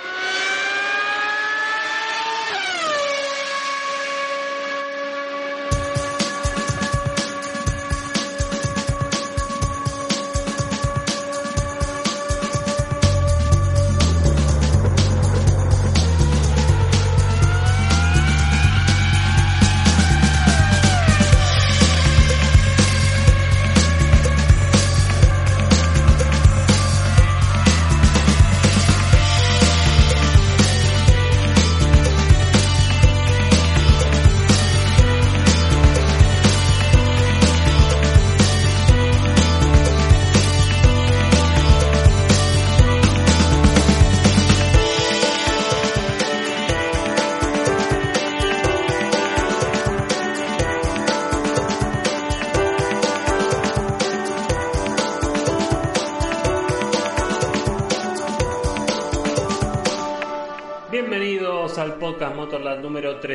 you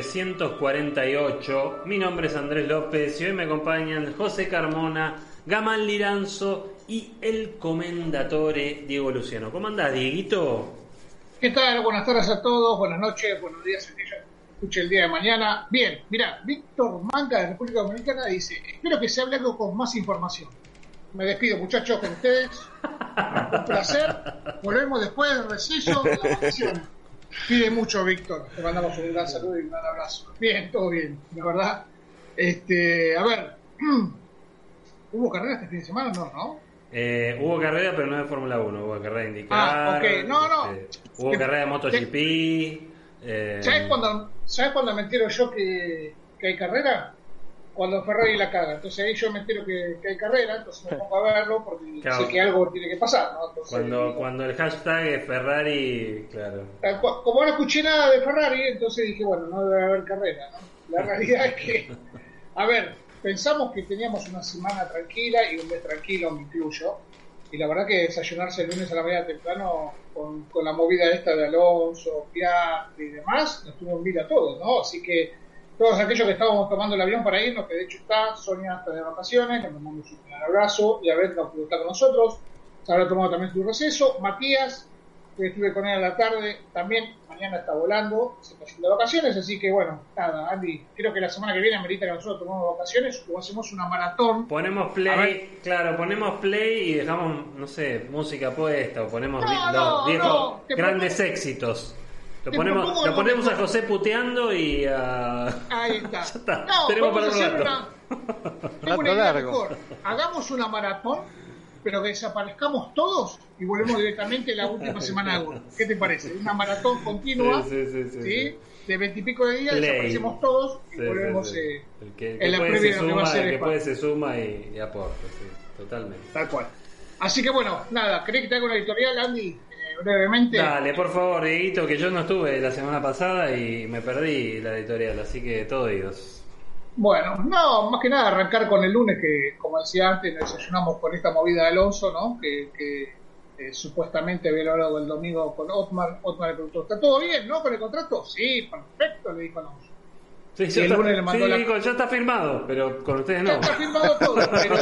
348. Mi nombre es Andrés López y hoy me acompañan José Carmona, Gamal Liranzo y el comendatore Diego Luciano. ¿Cómo andás, Dieguito? ¿Qué tal? Buenas tardes a todos, buenas noches, buenos días, que escuche el día de mañana. Bien, mira, Víctor Manga de República Dominicana dice, espero que se hable algo con más información. Me despido muchachos con ustedes. Un placer. Volvemos después del receso de la vacaciones. Pide mucho, Víctor. Te mandamos un gran saludo y un gran abrazo. Bien, todo bien, la verdad. Este, a ver, ¿hubo carrera este fin de semana? No, ¿no? Eh, hubo carrera, pero no de Fórmula 1, hubo carrera de indicar. Ah, ok. No, no. este, hubo carrera de MotoGP. eh, ¿Sabes cuándo, ¿Sabes cuándo me entero yo que, que hay carrera? Cuando Ferrari la caga. Entonces ahí yo me entero que, que hay carrera, entonces me pongo a verlo porque Claro. sé que algo tiene que pasar, ¿no? Entonces, Cuando, cuando el hashtag es Ferrari, claro. Como no escuché nada de Ferrari, entonces dije, bueno, no debe haber carrera, ¿no? La realidad es que, a ver, pensamos que teníamos una semana tranquila y un mes tranquilo, me incluyo. Y la verdad que desayunarse el lunes a la mañana temprano con, con la movida esta de Alonso, Piastri y demás, nos tuvo en vida a todos, ¿no? Así que todos aquellos que estábamos tomando el avión para irnos, que de hecho está, Sonia está de vacaciones, le mandamos un gran abrazo, y a ver pudo estar con nosotros, se habrá tomado también su receso, Matías, que estuve con él a la tarde, también mañana está volando, se está yendo de vacaciones, así que bueno, nada, Andy, creo que la semana que viene amerita que nosotros tomemos vacaciones o hacemos una maratón. Ponemos play, claro, ponemos play y dejamos, no sé, música puesta o ponemos No, vi- no, los no, grandes éxitos. Lo ponemos, lo ponemos a. José puteando y a... Ahí está. Ya está, No, tenemos para un hacer rato. una, tengo una idea largo. mejor. Hagamos una maratón, pero que desaparezcamos todos y volvemos directamente la última semana de agosto. ¿Qué te parece? Una maratón continua, Sí, sí, sí, sí, ¿sí? sí. De veintipico de días, Play. desaparecemos todos y volvemos sí. eh, El que, el en la previa de lo que va a ser el que puede se suma y, y aporta, sí, totalmente. tal cual. Así que bueno, nada, ¿crees que te haga una editorial, Andy? Brevemente. Dale, por favor, Dieguito, que yo no estuve la semana pasada y me perdí la editorial, así que todo oídos. Bueno, no, más que nada arrancar con el lunes, que como decía antes, nos desayunamos con esta movida de Alonso, ¿no? Que, que, eh, supuestamente había logrado el domingo con Otmar. Otmar le preguntó, ¿está todo bien, no? Con el contrato. Sí, perfecto, le dijo Alonso. Sí, Y ya, el lunes le mandó sí, la- digo, ya está firmado, pero con ustedes Ya no. está firmado todo, pero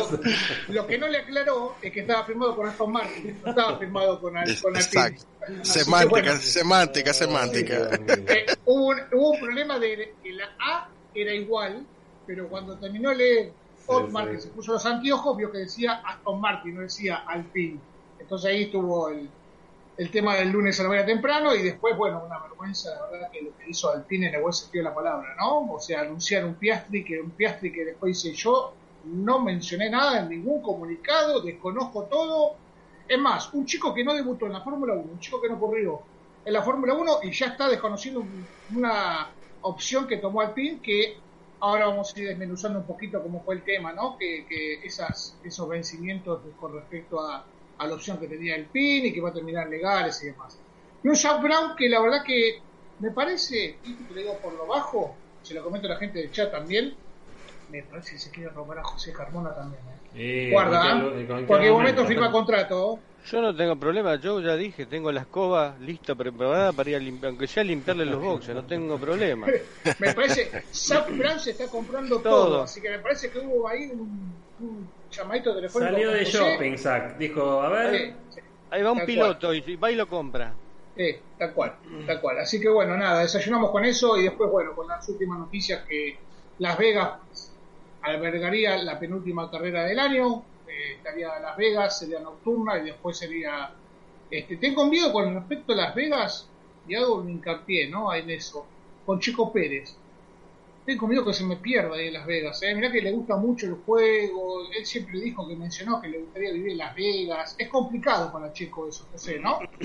lo que no le aclaró es que estaba firmado con Aston Martin, no estaba firmado con, Al- con Alpine. Exacto. Que, Semántica, bueno, semántica, semántica. eh, hubo, un, hubo un problema de que la A era igual, pero cuando terminó de leer Otmar, sí. que se puso los anteojos, vio que decía Aston Martin, no decía Alpine. Entonces ahí estuvo el, el tema del lunes a la mañana temprano y después, bueno, una vergüenza, la verdad, que lo que hizo Alpine en el buen sentido de la palabra, ¿no? O sea, anunciar un Piastri, que un Piastri que después hice yo, no mencioné nada en ningún comunicado, desconozco todo. Es más, un chico que no debutó en la Fórmula 1, un chico que no corrió en la Fórmula 1 y ya está desconociendo un- una opción que tomó Alpine que ahora vamos a ir desmenuzando un poquito cómo fue el tema, ¿no? Que, que esas, esos vencimientos con respecto a, a la opción que tenía Alpine y que va a terminar legales y demás. Y un Zach Brown que la verdad que me parece, y te lo digo por lo bajo, se lo comento a la gente del chat también, me parece que se quiere robar a José Carmona también. ¿eh? Guarda, en ¿eh? cualquier- en cualquier cualquier momento momento, firma contrato. Yo no tengo problema, yo ya dije, tengo la escoba lista, preparada para ir a limpiar, aunque sea limpiarle los boxes, no tengo problema. Me parece, Zach Brown se está comprando todo. Todo. así que me parece que hubo ahí un, un llamadito telefónico. Salió de shopping, Zach. Dijo, a ver, Eh, Ahí va un piloto y y va y lo compra. Eh, tal cual, tal cual. Así que bueno, nada, desayunamos con eso y después, bueno, con las últimas noticias que Las Vegas albergaría la penúltima carrera del año, eh, estaría Las Vegas, sería nocturna y después sería... Este, tengo miedo con respecto a Las Vegas, y hago un hincapié, ¿no? En eso, con Chico Pérez. Tengo miedo que se me pierda ahí en Las Vegas, ¿eh? Mirá que le gusta mucho el juego, él siempre dijo que mencionó que le gustaría vivir en Las Vegas. Es complicado para Chico eso, José, ¿no?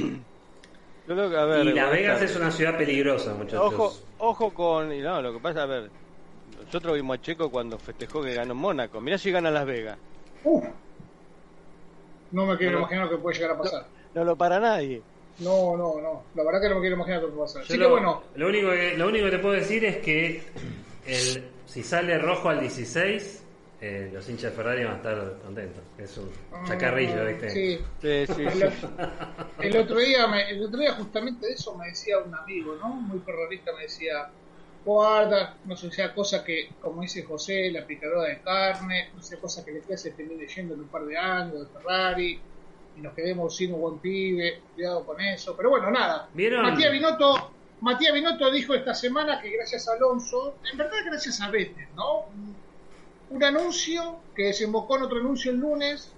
Yo creo que, a ver, y Las Vegas es una ciudad peligrosa, muchachos. Ojo, ojo con. y No, lo que pasa, a ver. Nosotros vimos a Checo cuando festejó que ganó Mónaco. Mirá si gana Las Vegas. Uf. No me quiero No. imaginar lo que puede llegar a pasar. No lo para nadie. No, no, no. La verdad que no me quiero imaginar lo que puede pasar. Yo Así lo, que bueno, lo único que lo único que te puedo decir es que el, si sale rojo al 16, eh, los hinchas de Ferrari van a estar contentos. Es un chacarrillo, ah, ¿viste? Sí. Sí, sí. El, el otro día, me- el otro día justamente de eso me decía un amigo, ¿no? Muy ferrarista me decía, guarda, no sé, sea cosa que, como dice José, la picadora de carne, no sea cosa que le se termine leyendo en un par de años de Ferrari y nos quedemos sin un buen pibe, cuidado con eso. Pero bueno, nada. ¿Vieron? Matías Binotto, Matías Binotto dijo esta semana que gracias a Alonso, en verdad gracias a Vettel, ¿no? Un anuncio que desembocó en otro anuncio el lunes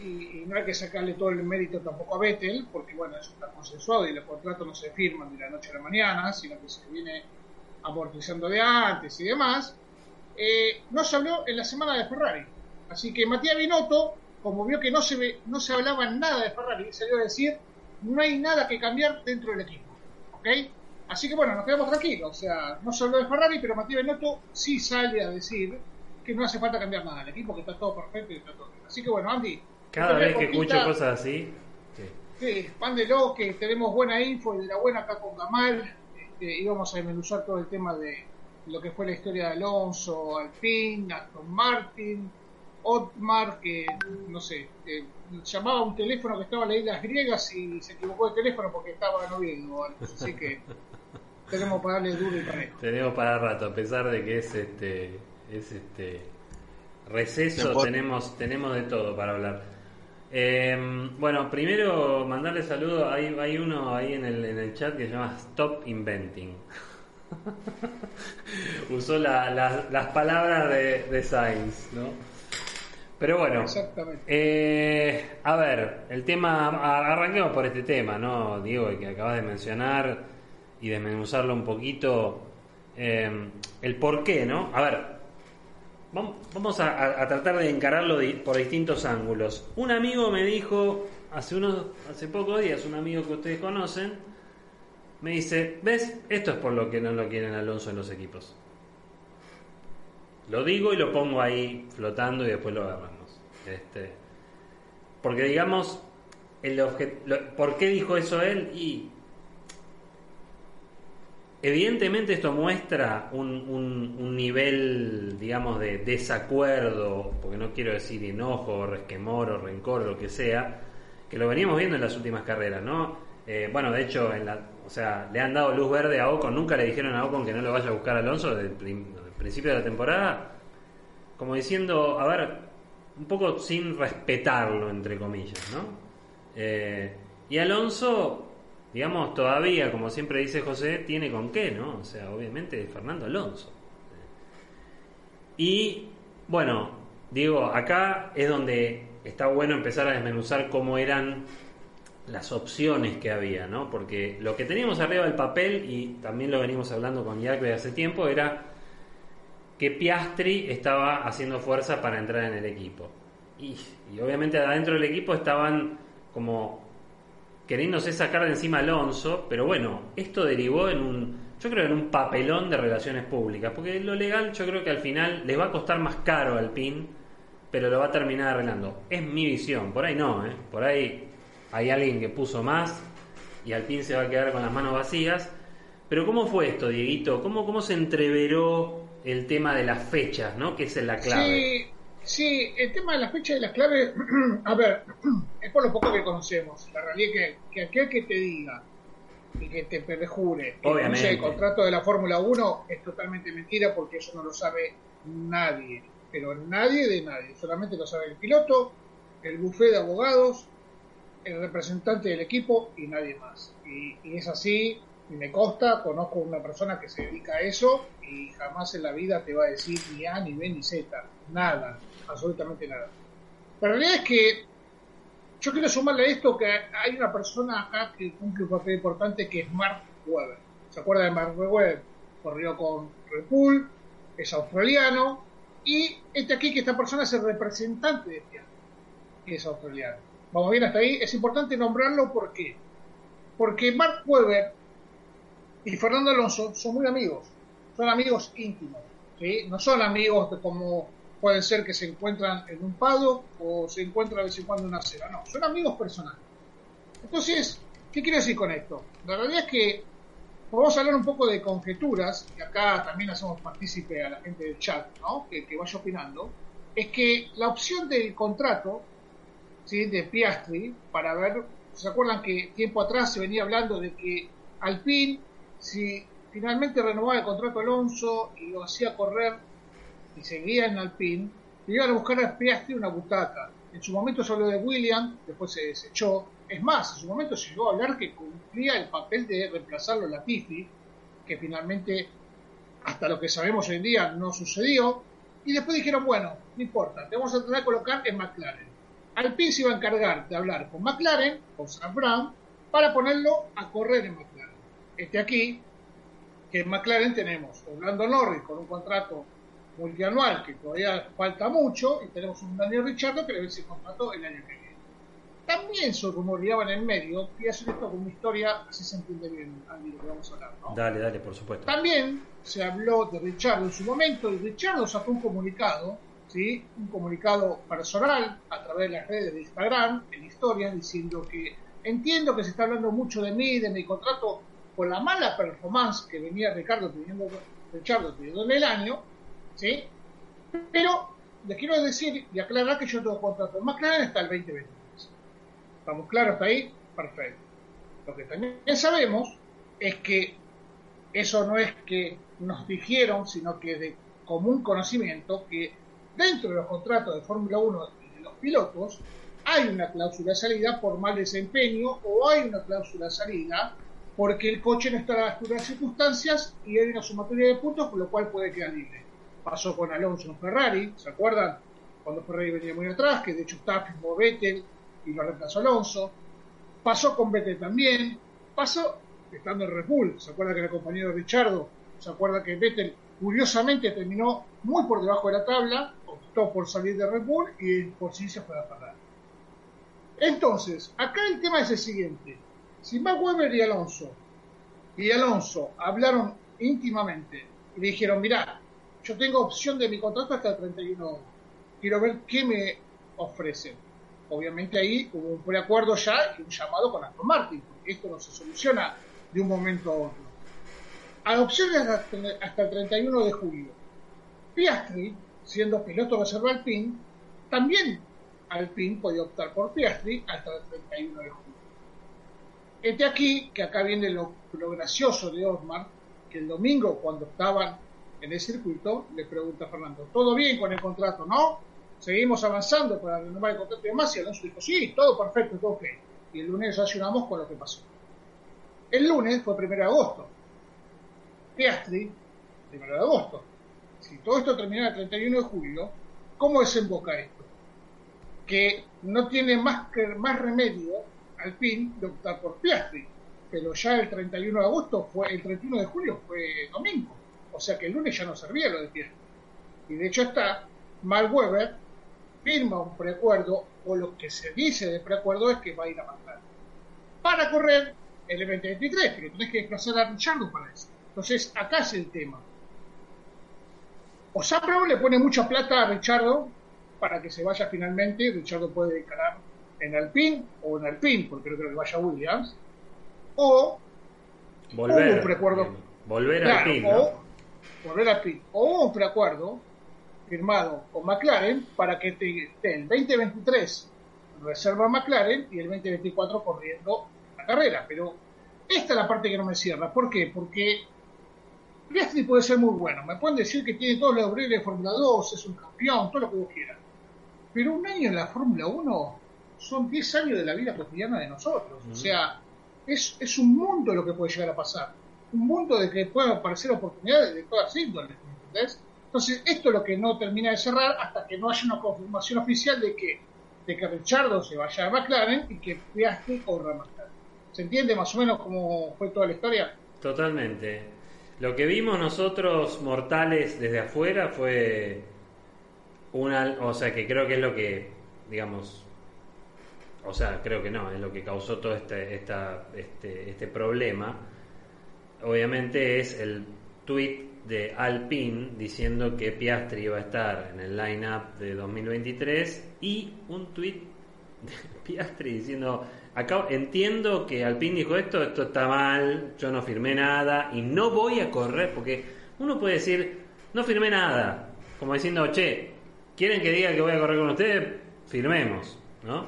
y, no hay que sacarle todo el mérito tampoco a Vettel, porque bueno, eso está consensuado y los contratos no se firman de la noche a la mañana, sino que se viene amortizando de antes y demás. Eh, no se habló en la semana de Ferrari. Así que Matías Binotto, como vio que no se, ve, no se hablaba nada de Ferrari, salió a decir, no hay nada que cambiar dentro del equipo. ¿Ok? Así que bueno, nos quedamos tranquilos. O sea, no habló de Ferrari, pero Matías Binotto sí sale a decir que no hace falta cambiar nada. El equipo que está todo perfecto y está todo bien. Así que bueno, Andy. Cada vez que escucho cosas así, sí. Sí, pándelo, que tenemos buena info y de la buena acá con Gamal. Este, íbamos a desmenuzar todo el tema de lo que fue la historia de Alonso, Alpine, Aston Martin, Otmar, que no sé, que llamaba a un teléfono que estaba en las Islas Griegas y se equivocó de teléfono porque estaba en Oviedo. Así que tenemos para darle duro y parejo. tenemos para rato, a pesar de que es este es este receso, tenemos tenemos de todo para hablar. Eh, bueno, primero mandarle saludo, hay, hay uno ahí en el, en el chat que se llama Stop Inventing. Usó la- la- las palabras de, de Sainz, ¿no? Pero bueno, Exactamente. eh, a ver, el tema, arranquemos por este tema, ¿no? Diego, que acabas de mencionar y desmenuzarlo un poquito, eh, el por qué, ¿no? A ver, vam- vamos a, tratar de encararlo por distintos ángulos. Un amigo me dijo, hace, unos, hace pocos días, un amigo que ustedes conocen, me dice, ¿ves? Esto es por lo que no lo quieren Alonso en los equipos. Lo digo y lo pongo ahí flotando y después lo agarramos. Este, porque digamos, el ¿por qué dijo eso él? Y evidentemente esto muestra un, un- nivel, digamos, de desacuerdo, porque no quiero decir enojo, resquemor o rencor o lo que sea, que lo veníamos viendo en las últimas carreras, ¿no? Eh, bueno, de hecho, o sea, le han dado luz verde a Ocon, nunca le dijeron a Ocon que no lo vaya a buscar Alonso el, prim- desde el principio de la temporada, como diciendo, a ver, un poco sin respetarlo, entre comillas, ¿no? Eh, y Alonso, digamos, todavía, como siempre dice José, tiene con qué, ¿no? O sea, obviamente Fernando Alonso. Y bueno, digo, acá es donde está bueno empezar a desmenuzar cómo eran las opciones que había, ¿no? Porque lo que teníamos arriba del papel, y también lo venimos hablando con Jack hace tiempo, era que Piastri estaba haciendo fuerza para entrar en el equipo. Y, y obviamente adentro del equipo estaban como queriéndose sacar de encima a Alonso, pero bueno, esto derivó en un, yo creo en un papelón de relaciones públicas, porque lo legal yo creo que al final les va a costar más caro al PIN, pero lo va a terminar arreglando. Es mi visión, por ahí no, ¿eh? por ahí hay alguien que puso más y Alpine se va a quedar con las manos vacías. Pero ¿cómo fue esto, Dieguito? ¿Cómo, cómo se entreveró el tema de las fechas, ¿no? Que es la clave. Sí, sí, el tema de las fechas y las claves, a ver, es por lo poco que conocemos. La realidad es que, que aquel que te diga y que te perjure que Obviamente. el contrato de la Fórmula 1 es totalmente mentira porque eso no lo sabe nadie, pero nadie de nadie, solamente lo sabe el piloto, el buffet de abogados, el representante del equipo y nadie más. Y, y es así, y me consta, conozco una persona que se dedica a eso y jamás en la vida te va a decir ni A, ni B, ni Z, nada, absolutamente nada. La realidad es que yo quiero sumarle a esto que hay una persona acá que cumple un papel importante que es Mark Webber. ¿Se acuerda de Mark Webber? Corrió con Red Bull, es australiano y este aquí que esta persona es el representante de Fiat, que es australiano. Vamos bien hasta ahí. Es importante nombrarlo ¿por qué? porque Mark Webber y Fernando Alonso son muy amigos, son amigos íntimos, ¿sí? no son amigos de como pueden ser que se encuentran en un pado o se encuentran de vez en cuando en una acera, no, son amigos personales. Entonces, ¿qué quiero decir con esto? La realidad es que vamos a hablar un poco de conjeturas, y acá también hacemos partícipe a la gente del chat, ¿no? que, que vaya opinando, es que la opción del contrato ¿sí? de Piastri para ver, ¿se acuerdan que tiempo atrás se venía hablando de que Alpine, si finalmente renovaba el contrato Alonso y lo hacía correr y seguía en Alpine, iban a buscar a Piastri una butaca. En su momento se habló de William, después se desechó. Es más, en su momento se llegó a hablar que cumplía el papel de reemplazarlo a Latifi, que finalmente, hasta lo que sabemos hoy en día, no sucedió. Y después dijeron, bueno, no importa, te vamos a tratar de colocar en McLaren. Alpine se iba a encargar de hablar con McLaren, con Sam Brown, para ponerlo a correr en McLaren. Este aquí, que en McLaren tenemos Orlando Norris con un contrato multianual que todavía falta mucho, y tenemos un Daniel Ricciardo que le vence el contrato el año que viene. También se rumoreaba en el medio, y hacer esto con una historia, así se entiende bien, Andy, lo que vamos a hablar, ¿no? Dale, dale, por supuesto. También se habló de Richardo en su momento y Richardo sacó un comunicado, ¿sí? un comunicado personal a través de las redes de Instagram, en historias, diciendo que entiendo que se está hablando mucho de mí, de mi contrato, por la mala performance que venía Ricardo teniendo, Richardo teniendo en el año, ¿sí? pero les quiero decir y aclarar que yo tengo contrato en McLaren hasta el 2023. ¿Estamos claros hasta ahí? Perfecto. Lo que también sabemos es que eso no es que nos dijeron, sino que de común conocimiento que dentro de los contratos de Fórmula 1 y de los pilotos hay una cláusula de salida por mal desempeño o hay una cláusula de salida porque el coche no está a la altura de las circunstancias y hay una sumatoria de puntos por lo cual puede quedar libre. Pasó con Alonso en Ferrari, ¿se acuerdan? Cuando Ferrari venía muy atrás, que de hecho estaba firmó Vettel y lo reemplazó Alonso. Pasó con Vettel también. Pasó estando en Red Bull. ¿Se acuerda que era compañero de Richardo? ¿Se acuerda que Vettel curiosamente terminó muy por debajo de la tabla? Optó por salir de Red Bull y por sí se fue a Ferrari. Entonces, acá el tema es el siguiente. Si Mac Weber y Alonso y Alonso hablaron íntimamente y le dijeron, mirá, yo tengo opción de mi contrato hasta el 31 quiero ver qué me ofrecen. Obviamente ahí hubo un preacuerdo ya y un llamado con Aston Martin, esto no se soluciona de un momento a otro. Hasta, hasta el 31 de julio. Piastri, siendo piloto reserva Alpine, también Alpine podía optar por Piastri hasta el 31 de julio. Este aquí, que acá viene lo, lo gracioso de Osmar, que el domingo cuando estaban en el circuito, le pregunta a Fernando, ¿todo bien con el contrato, no? Seguimos avanzando para renovar el contrato y demás, y Alonso dijo, sí, todo perfecto, todo ok. Y el lunes relacionamos con lo que pasó. El lunes fue 1 de agosto. Piastri, 1 de agosto. Si todo esto termina el 31 de julio, ¿cómo desemboca esto? Que no tiene más, que, más remedio al fin de optar por Piastri, pero ya el 31 de agosto fue, el 31 de julio fue domingo, o sea que el lunes ya no servía lo de Piastri. Y de hecho está, Mark Webber firma un preacuerdo, o lo que se dice de preacuerdo es que va a ir a matar para correr el 2023, pero tenés que desplazar a Richardo para eso. Entonces, acá es el tema. O Sapro le pone mucha plata a Richardo para que se vaya finalmente. Richardo puede encarar en Alpine o en Alpine, porque no creo que vaya Williams. o Volver. un preacuerdo. digamos. Volver Claro, al PIN, o volver al PIN. O un preacuerdo firmado con McLaren para que te esté el 2023 reserva McLaren y el 2024 corriendo la carrera. Pero esta es la parte que no me cierra. ¿Por qué? Porque Piastri puede ser muy bueno. Me pueden decir que tiene todos los laureles de Fórmula 2, es un campeón, todo lo que vos quieras. Pero un año en la Fórmula 1 son 10 años de la vida cotidiana de nosotros. O sea, es, es un mundo lo que puede llegar a pasar. Un mundo de que pueden aparecer oportunidades de todas índoles. ¿entendés? Entonces, esto es lo que no termina de cerrar hasta que no haya una confirmación oficial de que, de que Richardo se vaya a McLaren y que Piastri corra a. ¿Se entiende más o menos cómo fue toda la historia? Totalmente. Lo que vimos nosotros mortales desde afuera fue una, o sea, que creo que es lo que, digamos, o sea, creo que no, es lo que causó todo este, esta, este, este problema. Obviamente es el tweet de Alpine diciendo que Piastri iba a estar en el line-up de 2023 y un tweet de Piastri diciendo acá entiendo que Alpine dijo esto, esto está mal, yo no firmé nada y no voy a correr porque uno puede decir no firmé nada, como diciendo, che, quieren que diga que voy a correr con ustedes, firmemos, ¿no?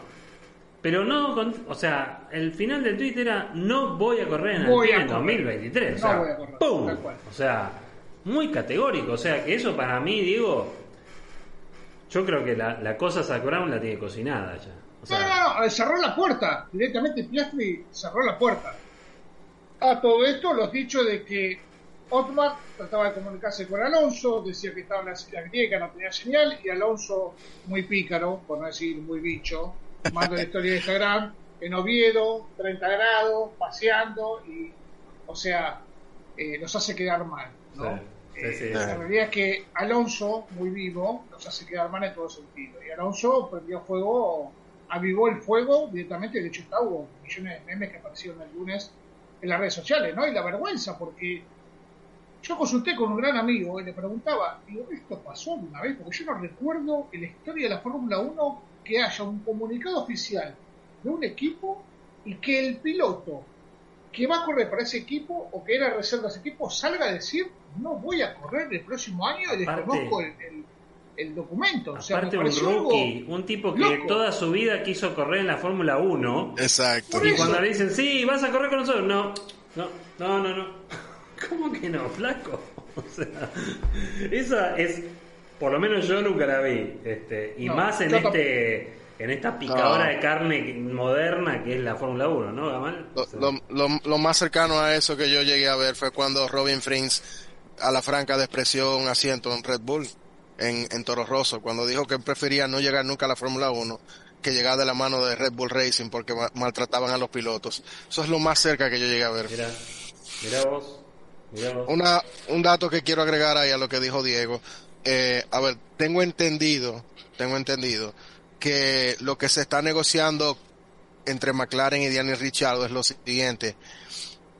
Pero no, o sea, el final del tweet era no voy a correr en Voy a correr. 2023, o No sea, voy a correr, ¡pum! tal cual. O sea, muy categórico, o sea, que eso para mí, digo, yo creo que la, la cosa Zac Brown la tiene cocinada ya. O sea, no, no, no, cerró la puerta. Directamente Piastri cerró la puerta. A todo esto, los dichos de que Otmar trataba de comunicarse con Alonso, decía que estaba en la ciudad griega, no tenía señal, y Alonso, muy pícaro, por no decir muy bicho, manda la historia de Instagram, en Oviedo, 30 grados, paseando, y, o sea, eh, nos hace quedar mal, ¿no? Sí, sí, Eh, sí. La realidad es que Alonso, muy vivo, nos hace quedar mal en todo sentido. Y Alonso prendió fuego, avivó el fuego directamente. De hecho, está, hubo millones de memes que aparecieron el lunes en las redes sociales, ¿no? Y la vergüenza, porque yo consulté con un gran amigo y le preguntaba, digo, ¿esto pasó alguna vez? Porque yo no recuerdo en la historia de la Fórmula 1 que haya un comunicado oficial de un equipo y que el piloto que va a correr para ese equipo o que era reserva de ese equipo salga a decir no voy a correr el próximo año y desconozco el, el- el documento. O sea, aparte me un rookie, un tipo que loco. toda su vida quiso correr en la Fórmula 1 Exacto. Y cuando le dicen, sí, vas a correr con nosotros, no, no, no, no, no. ¿Cómo que no, flaco? O sea, esa es, por lo menos yo nunca la vi, este, y No, más en este, en esta picadora No. de carne moderna que es la Fórmula 1, ¿no, Gamal? O Lo, sea, lo- lo- lo más cercano a eso que yo llegué a ver fue cuando Robin Frins a la franca despreció un asiento en Red Bull en, en Toro Rosso, cuando dijo que prefería no llegar nunca a la Fórmula 1 que llegar de la mano de Red Bull Racing porque ma- maltrataban a los pilotos. Eso es lo más cerca que yo llegué a ver. Mirá, mirá vos, mirá vos. Una, un dato que quiero agregar ahí a lo que dijo Diego. Eh, a ver, tengo entendido, tengo entendido que lo que se está negociando entre McLaren y Danny Ricciardo es lo siguiente.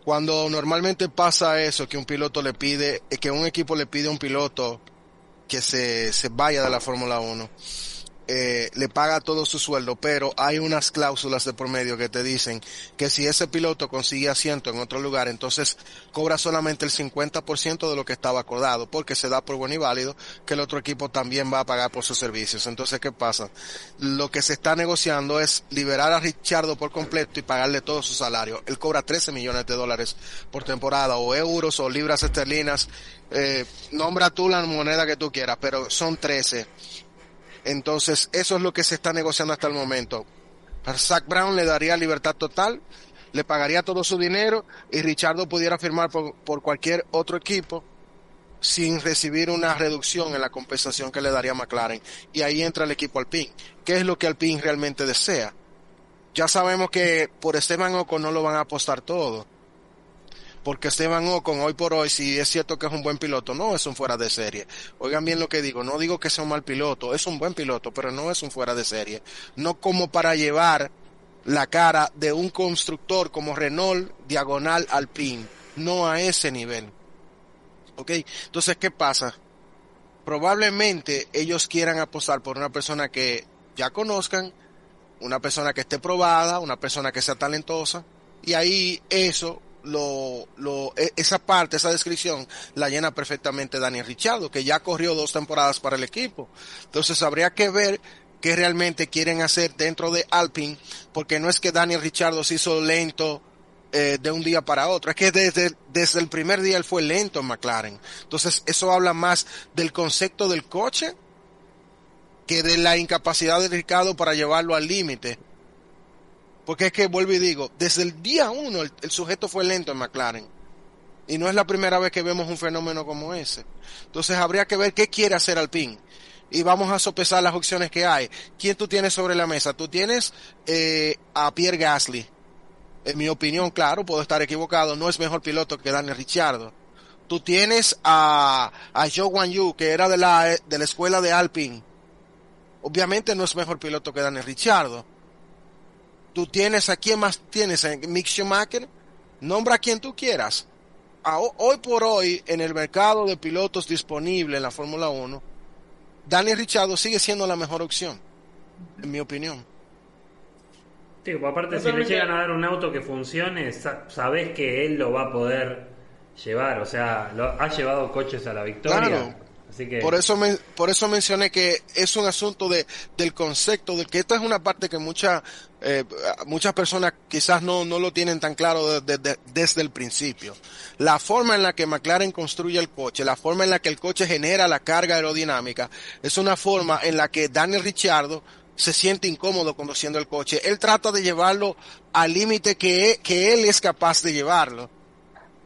Cuando normalmente pasa eso, que un piloto le pide, que un equipo le pide a un piloto que se, se vaya de la Fórmula 1, eh, le paga todo su sueldo, pero hay unas cláusulas de por medio que te dicen que si ese piloto consigue asiento en otro lugar, entonces cobra solamente el 50% de lo que estaba acordado, porque se da por bueno y válido que el otro equipo también va a pagar por sus servicios. Entonces, ¿qué pasa? Lo que se está negociando es liberar a Richardo por completo y pagarle todo su salario. Él cobra 13 millones de dólares por temporada, o euros o libras esterlinas. Eh, nombra tú la moneda que tú quieras, pero son 13. Entonces, eso es lo que se está negociando hasta el momento. Zach Brown le daría libertad total, le pagaría todo su dinero y Richardo pudiera firmar por, por cualquier otro equipo sin recibir una reducción en la compensación que le daría McLaren. Y ahí entra el equipo Alpine. ¿Qué es lo que Alpine realmente desea? Ya sabemos que por Esteban Ocon no lo van a apostar todo. Porque Esteban Ocon hoy por hoy, si es cierto que es un buen piloto, no es un fuera de serie. Oigan bien lo que digo, no digo que sea un mal piloto, es un buen piloto, pero no es un fuera de serie. No como para llevar la cara de un constructor como Renault diagonal Alpine, no a ese nivel. ¿Ok? Entonces, ¿qué pasa? Probablemente ellos quieran apostar por una persona que ya conozcan, una persona que esté probada, una persona que sea talentosa, y ahí eso lo, lo, e, esa parte, esa descripción la llena perfectamente Daniel Richardo, que ya corrió dos temporadas para el equipo. Entonces habría que ver qué realmente quieren hacer dentro de Alpine, porque no es que Daniel Richardo se hizo lento eh, de un día para otro, es que desde, desde el primer día él fue lento en McLaren. Entonces eso habla más del concepto del coche que de la incapacidad de Ricardo para llevarlo al límite. Porque es que vuelvo y digo, desde el día uno el, sujeto fue lento en McLaren. Y no es la primera vez que vemos un fenómeno como ese. Entonces habría que ver qué quiere hacer Alpine. Y vamos a sopesar las opciones que hay. ¿Quién tú tienes sobre la mesa? Tú tienes eh, a Pierre Gasly. En mi opinión, claro, puedo estar equivocado, no es mejor piloto que Daniel Ricciardo. Tú tienes a, a Zhou Guan Yu, que era de la, de la escuela de Alpine. Obviamente no es mejor piloto que Daniel Ricciardo tú tienes a quién más tienes, Mick Schumacher, nombra a quien tú quieras. A, hoy por hoy, en el mercado de pilotos disponible en la Fórmula 1, Daniel Ricciardo sigue siendo la mejor opción, en mi opinión. Sí, pues aparte, si le llegan a dar un auto que funcione, sabes que él lo va a poder llevar. O sea, lo, ha llevado coches a la victoria. Claro. Por eso me, por eso mencioné que es un asunto de, del concepto, de que esta es una parte que mucha, eh, muchas personas quizás no, no lo tienen tan claro de, desde el principio. La forma en la que McLaren construye el coche, la forma en la que el coche genera la carga aerodinámica, es una forma en la que Daniel Ricciardo se siente incómodo conduciendo el coche. Él trata de llevarlo al límite que, que él es capaz de llevarlo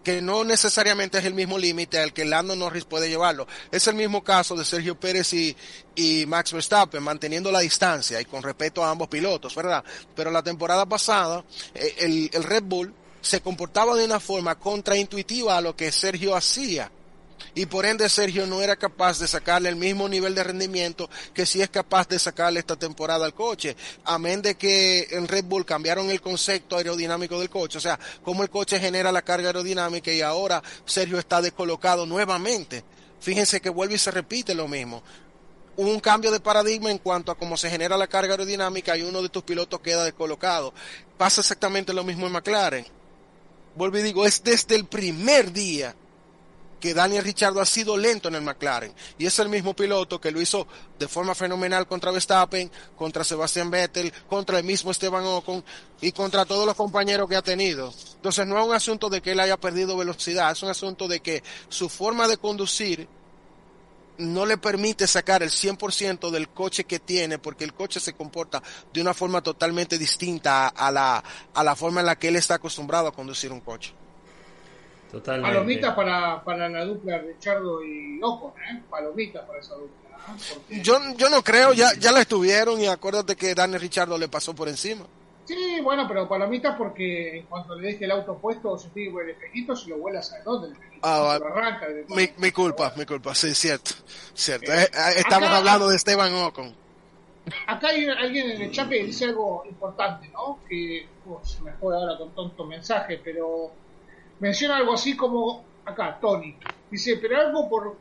que no necesariamente es el mismo límite al que Lando Norris puede llevarlo. Es el mismo caso de Sergio Pérez y, y Max Verstappen, manteniendo la distancia y con respeto a ambos pilotos, ¿verdad? Pero la temporada pasada, eh, el, el Red Bull se comportaba de una forma contraintuitiva a lo que Sergio hacía y por ende Sergio no era capaz de sacarle el mismo nivel de rendimiento que si es capaz de sacarle esta temporada al coche. Amén de que en Red Bull cambiaron el concepto aerodinámico del coche, o sea, cómo el coche genera la carga aerodinámica y ahora Sergio está descolocado nuevamente. Fíjense que vuelve y se repite lo mismo un cambio de paradigma en cuanto a cómo se genera la carga aerodinámica y uno de tus pilotos queda descolocado. Pasa exactamente lo mismo en McLaren. Vuelvo y digo, es desde el primer día que Daniel Ricciardo ha sido lento en el McLaren y es el mismo piloto que lo hizo de forma fenomenal contra Verstappen, contra Sebastian Vettel, contra el mismo Esteban Ocon y contra todos los compañeros que ha tenido. Entonces no es un asunto de que él haya perdido velocidad, es un asunto de que su forma de conducir no le permite sacar el 100% del coche que tiene porque el coche se comporta de una forma totalmente distinta a la, a la forma en la que él está acostumbrado a conducir un coche. Totalmente. Palomita para, para la dupla Richardo y Ocon, ¿eh? Palomita para esa dupla. ¿eh? Yo, yo no creo, ya, ya la estuvieron y acuérdate que Daniel Richardo le pasó por encima. Sí, bueno, pero palomita porque en cuanto le deje el auto puesto se por el espejito, se lo vuelas a dónde. Ah, se lo arranca, mi, mi, culpa, mi culpa, sí, cierto. cierto. Eh, eh, estamos acá, hablando de Esteban Ocon. Acá hay alguien en el chat que dice algo importante, ¿no? Que oh, se me fue ahora con tonto mensaje, pero menciona algo así como acá, Tony. Dice, pero algo por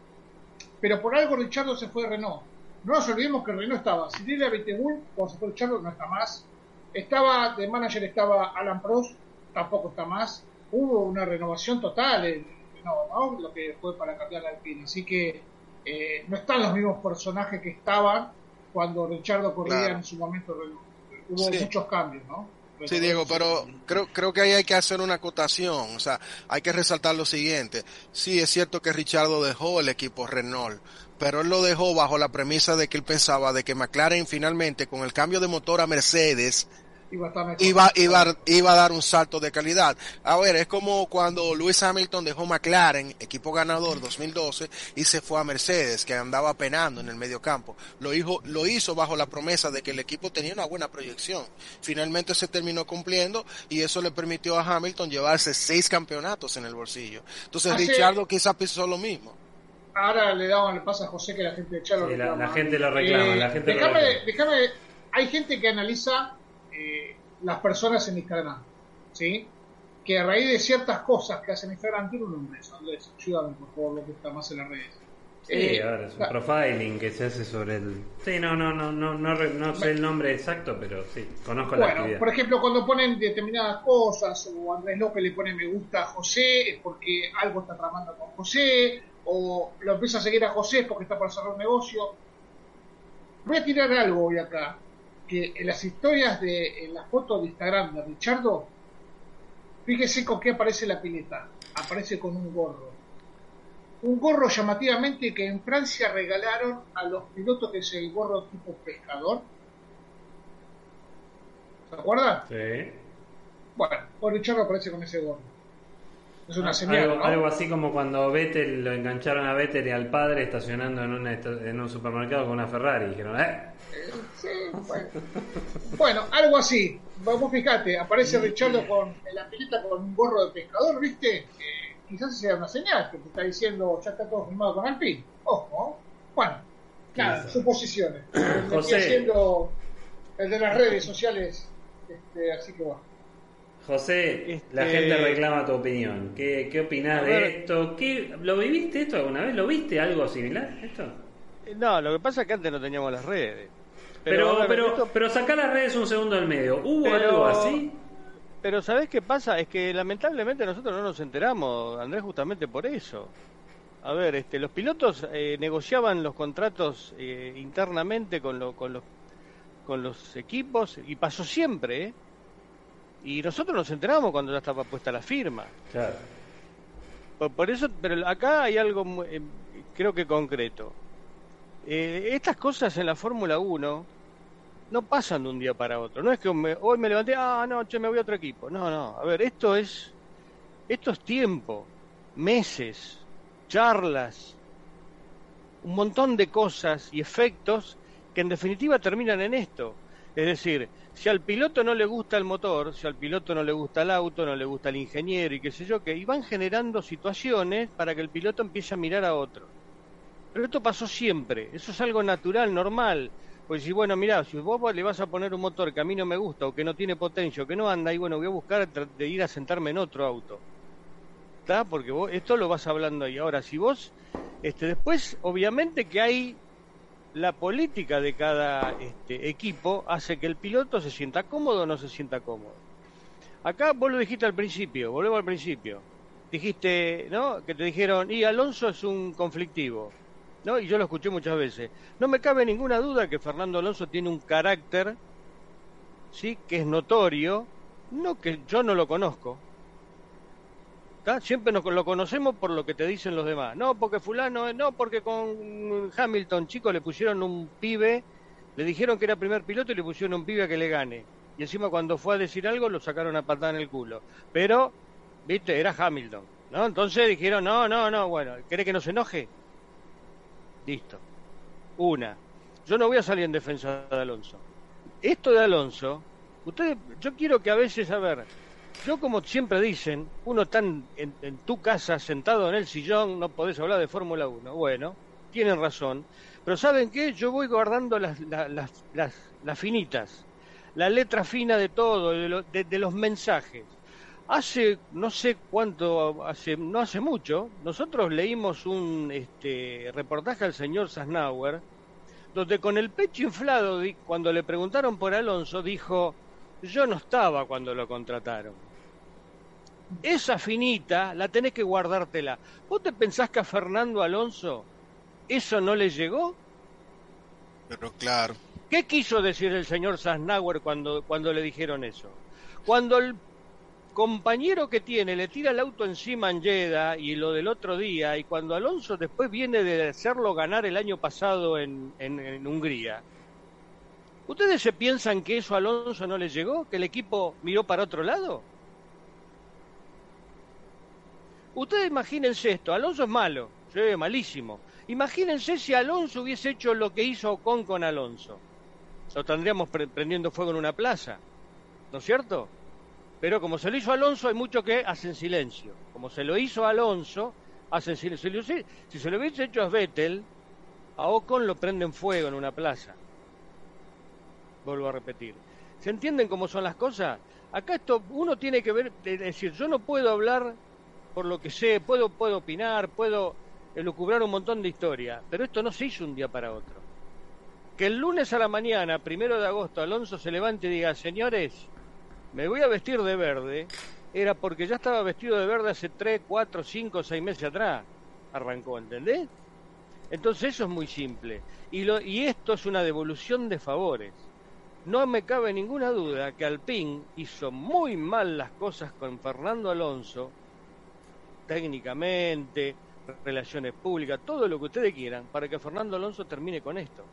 pero por algo Richardo se fue a Renault. No nos olvidemos que Renault estaba Cyril Betegull, cuando se fue Richardo no está más. Estaba, de manager estaba Alan Prost, tampoco está más. Hubo una renovación total en Renault, ¿no? Lo que fue para cambiar la Alpine. Así que eh, no están los mismos personajes que estaban cuando Richardo corría claro. en su momento Renault. Hubo sí. muchos cambios, ¿no? Sí, Diego, pero creo, creo que ahí hay que hacer una acotación, o sea, hay que resaltar lo siguiente. Sí, es cierto que Richardo dejó el equipo Renault, pero él lo dejó bajo la premisa de que él pensaba de que McLaren finalmente con el cambio de motor a Mercedes iba a, iba, iba, iba, a dar un salto de calidad. A ver, es como cuando Lewis Hamilton dejó McLaren, equipo ganador 2012, y se fue a Mercedes, que andaba penando en el medio campo. Lo hizo, lo hizo bajo la promesa de que el equipo tenía una buena proyección. Finalmente se terminó cumpliendo y eso le permitió a Hamilton llevarse seis campeonatos en el bolsillo. Entonces. Richardo quizás pensó lo mismo. Ahora le daban el paso a José que la gente de Chalo sí, la, la, gente lo reclama. Eh, la gente déjame, lo reclama. déjame, hay gente que analiza eh, las personas en Instagram, ¿sí? Que a raíz de ciertas cosas que hacen Instagram tiene un nombre, Andrés, ayúdame por favor, lo que está más en las redes. Sí, Eh, ahora es un la- profiling que se hace sobre el. Sí, no, no, no, no, no, no sé el nombre exacto, pero sí, conozco la Bueno, actividad. por ejemplo, cuando ponen determinadas cosas, o Andrés López le pone me gusta a José, es porque algo está tramando con José, o lo empieza a seguir a José porque está para cerrar un negocio. Voy a tirar algo hoy acá, que en las historias de en las fotos de Instagram de Richardo, fíjese con qué aparece la pileta. Aparece con un gorro. Un gorro llamativamente que en Francia regalaron a los pilotos, que es el gorro tipo pescador. ¿Se acuerdan? Sí. Bueno, por Richardo aparece con ese gorro. Es una Ah, señal, algo, ¿no? algo así como cuando Vettel lo engancharon a Vettel y al padre estacionando en, una en un supermercado con una Ferrari. Y dijeron, eh, Sí, bueno. Bueno, algo así. Vos fíjate, aparece Richardo con, en la pileta con un gorro de pescador, ¿viste? Eh, quizás sea una señal que te está diciendo ya está todo firmado con Alpine. Ojo. Bueno, Quizás. suposiciones. Me estoy José. haciendo el de las redes sociales, este, así que bueno. José, Este- la gente reclama tu opinión. ¿Qué, qué opinás de esto? ¿Qué, ¿Lo viviste esto alguna vez? ¿Lo viste algo similar? ¿Esto? Eh, No, lo que pasa es que antes no teníamos las redes. Pero, pero, esto- pero sacar las redes un segundo al medio. ¿Hubo Pero- algo así? Pero ¿sabés qué pasa? Es que lamentablemente nosotros no nos enteramos, Andrés, justamente por eso. A ver, este, los pilotos eh, negociaban los contratos eh, internamente con, lo- con, los, con los equipos y pasó siempre, ¿eh? Y nosotros nos enteramos cuando ya estaba puesta la firma. Claro. Por, por eso, pero acá hay algo eh, creo que concreto. Eh, estas cosas en la Fórmula 1 no pasan de un día para otro. No es que me- hoy me levanté, ah, no, che, me voy a otro equipo. No, no. A ver, esto es, esto es tiempo, meses, charlas, un montón de cosas y efectos que en definitiva terminan en esto. Es decir, si al piloto no le gusta el motor, si al piloto no le gusta el auto, no le gusta el ingeniero y qué sé yo, que y van generando situaciones para que el piloto empiece a mirar a otro. Pero esto pasó siempre, eso es algo natural, normal. Pues si, bueno, mira, si vos le vas a poner un motor que a mí no me gusta o que no tiene potencia o que no anda, y bueno, voy a buscar de ir a sentarme en otro auto. ¿Está? Porque vos, esto lo vas hablando ahí. Ahora, si vos, este, después, obviamente que hay la política de cada este, equipo hace que el piloto se sienta cómodo o no se sienta cómodo. Acá vos lo dijiste al principio, volvemos al principio. Dijiste, ¿no? Que te dijeron, y Alonso es un conflictivo. ¿No? Y yo lo escuché muchas veces. No me cabe ninguna duda que Fernando Alonso tiene un carácter, ¿sí? Que es notorio, no que yo no lo conozco. Siempre nos, lo conocemos por lo que te dicen los demás. No, porque fulano, eh, no, porque con Hamilton, chico, le pusieron un pibe, le dijeron que era primer piloto y le pusieron un pibe a que le gane. Y encima cuando fue a decir algo lo sacaron a patada en el culo. Pero, viste, era Hamilton. ¿no? Entonces dijeron, no, no, no, bueno, ¿quiere que no se enoje? Listo. Una. Yo no voy a salir en defensa de Alonso. Esto de Alonso, ustedes, yo quiero que a veces, a ver, yo como siempre dicen, uno está en, en- tu casa sentado en el sillón, no podés hablar de Fórmula 1. Bueno, tienen razón. Pero ¿saben qué? Yo voy guardando las, la- las, las, las finitas, la letra fina de todo, de, lo- de- los mensajes. Hace no sé cuánto, hace no hace mucho, nosotros leímos un este, reportaje al señor Sasnauer, donde con el pecho inflado, cuando le preguntaron por Alonso, dijo, yo no estaba cuando lo contrataron. Esa finita la tenés que guardártela. ¿Vos te pensás que a Fernando Alonso eso no le llegó? Pero claro, ¿Qué quiso decir el señor Sasnauer cuando, cuando le dijeron eso? Cuando el compañero que tiene le tira el auto encima en Jeddah y lo del otro día, y cuando Alonso después viene de hacerlo ganar el año pasado en, en- en Hungría, ¿ustedes se piensan que eso a Alonso no le llegó? ¿Que el equipo miró para otro lado? Ustedes imagínense esto, Alonso es malo, sí, malísimo. Imagínense si Alonso hubiese hecho lo que hizo Ocon con Alonso. Lo tendríamos pre- prendiendo fuego en una plaza, ¿no es cierto? Pero como se lo hizo Alonso, hay muchos que hacen silencio. Como se lo hizo Alonso, hacen silencio. Si se lo hubiese hecho a Vettel, a Ocon lo prenden fuego en una plaza. Vuelvo a repetir. ¿Se entienden cómo son las cosas? Acá esto uno tiene que ver, es decir, yo no puedo hablar por lo que sé, puedo, puedo opinar, puedo, elucubrar un montón de historia, pero esto no se hizo un día para otro. Que el lunes a la mañana, primero de agosto, Alonso se levante y diga, señores, me voy a vestir de verde, era porque ya estaba vestido de verde hace 3, 4, 5, 6 meses atrás. Arrancó, ¿entendés? Entonces eso es muy simple. Y, lo, y esto es una devolución de favores. No me cabe ninguna duda que Alpín hizo muy mal las cosas con Fernando Alonso, técnicamente, relaciones públicas, todo lo que ustedes quieran, para que Fernando Alonso termine con esto.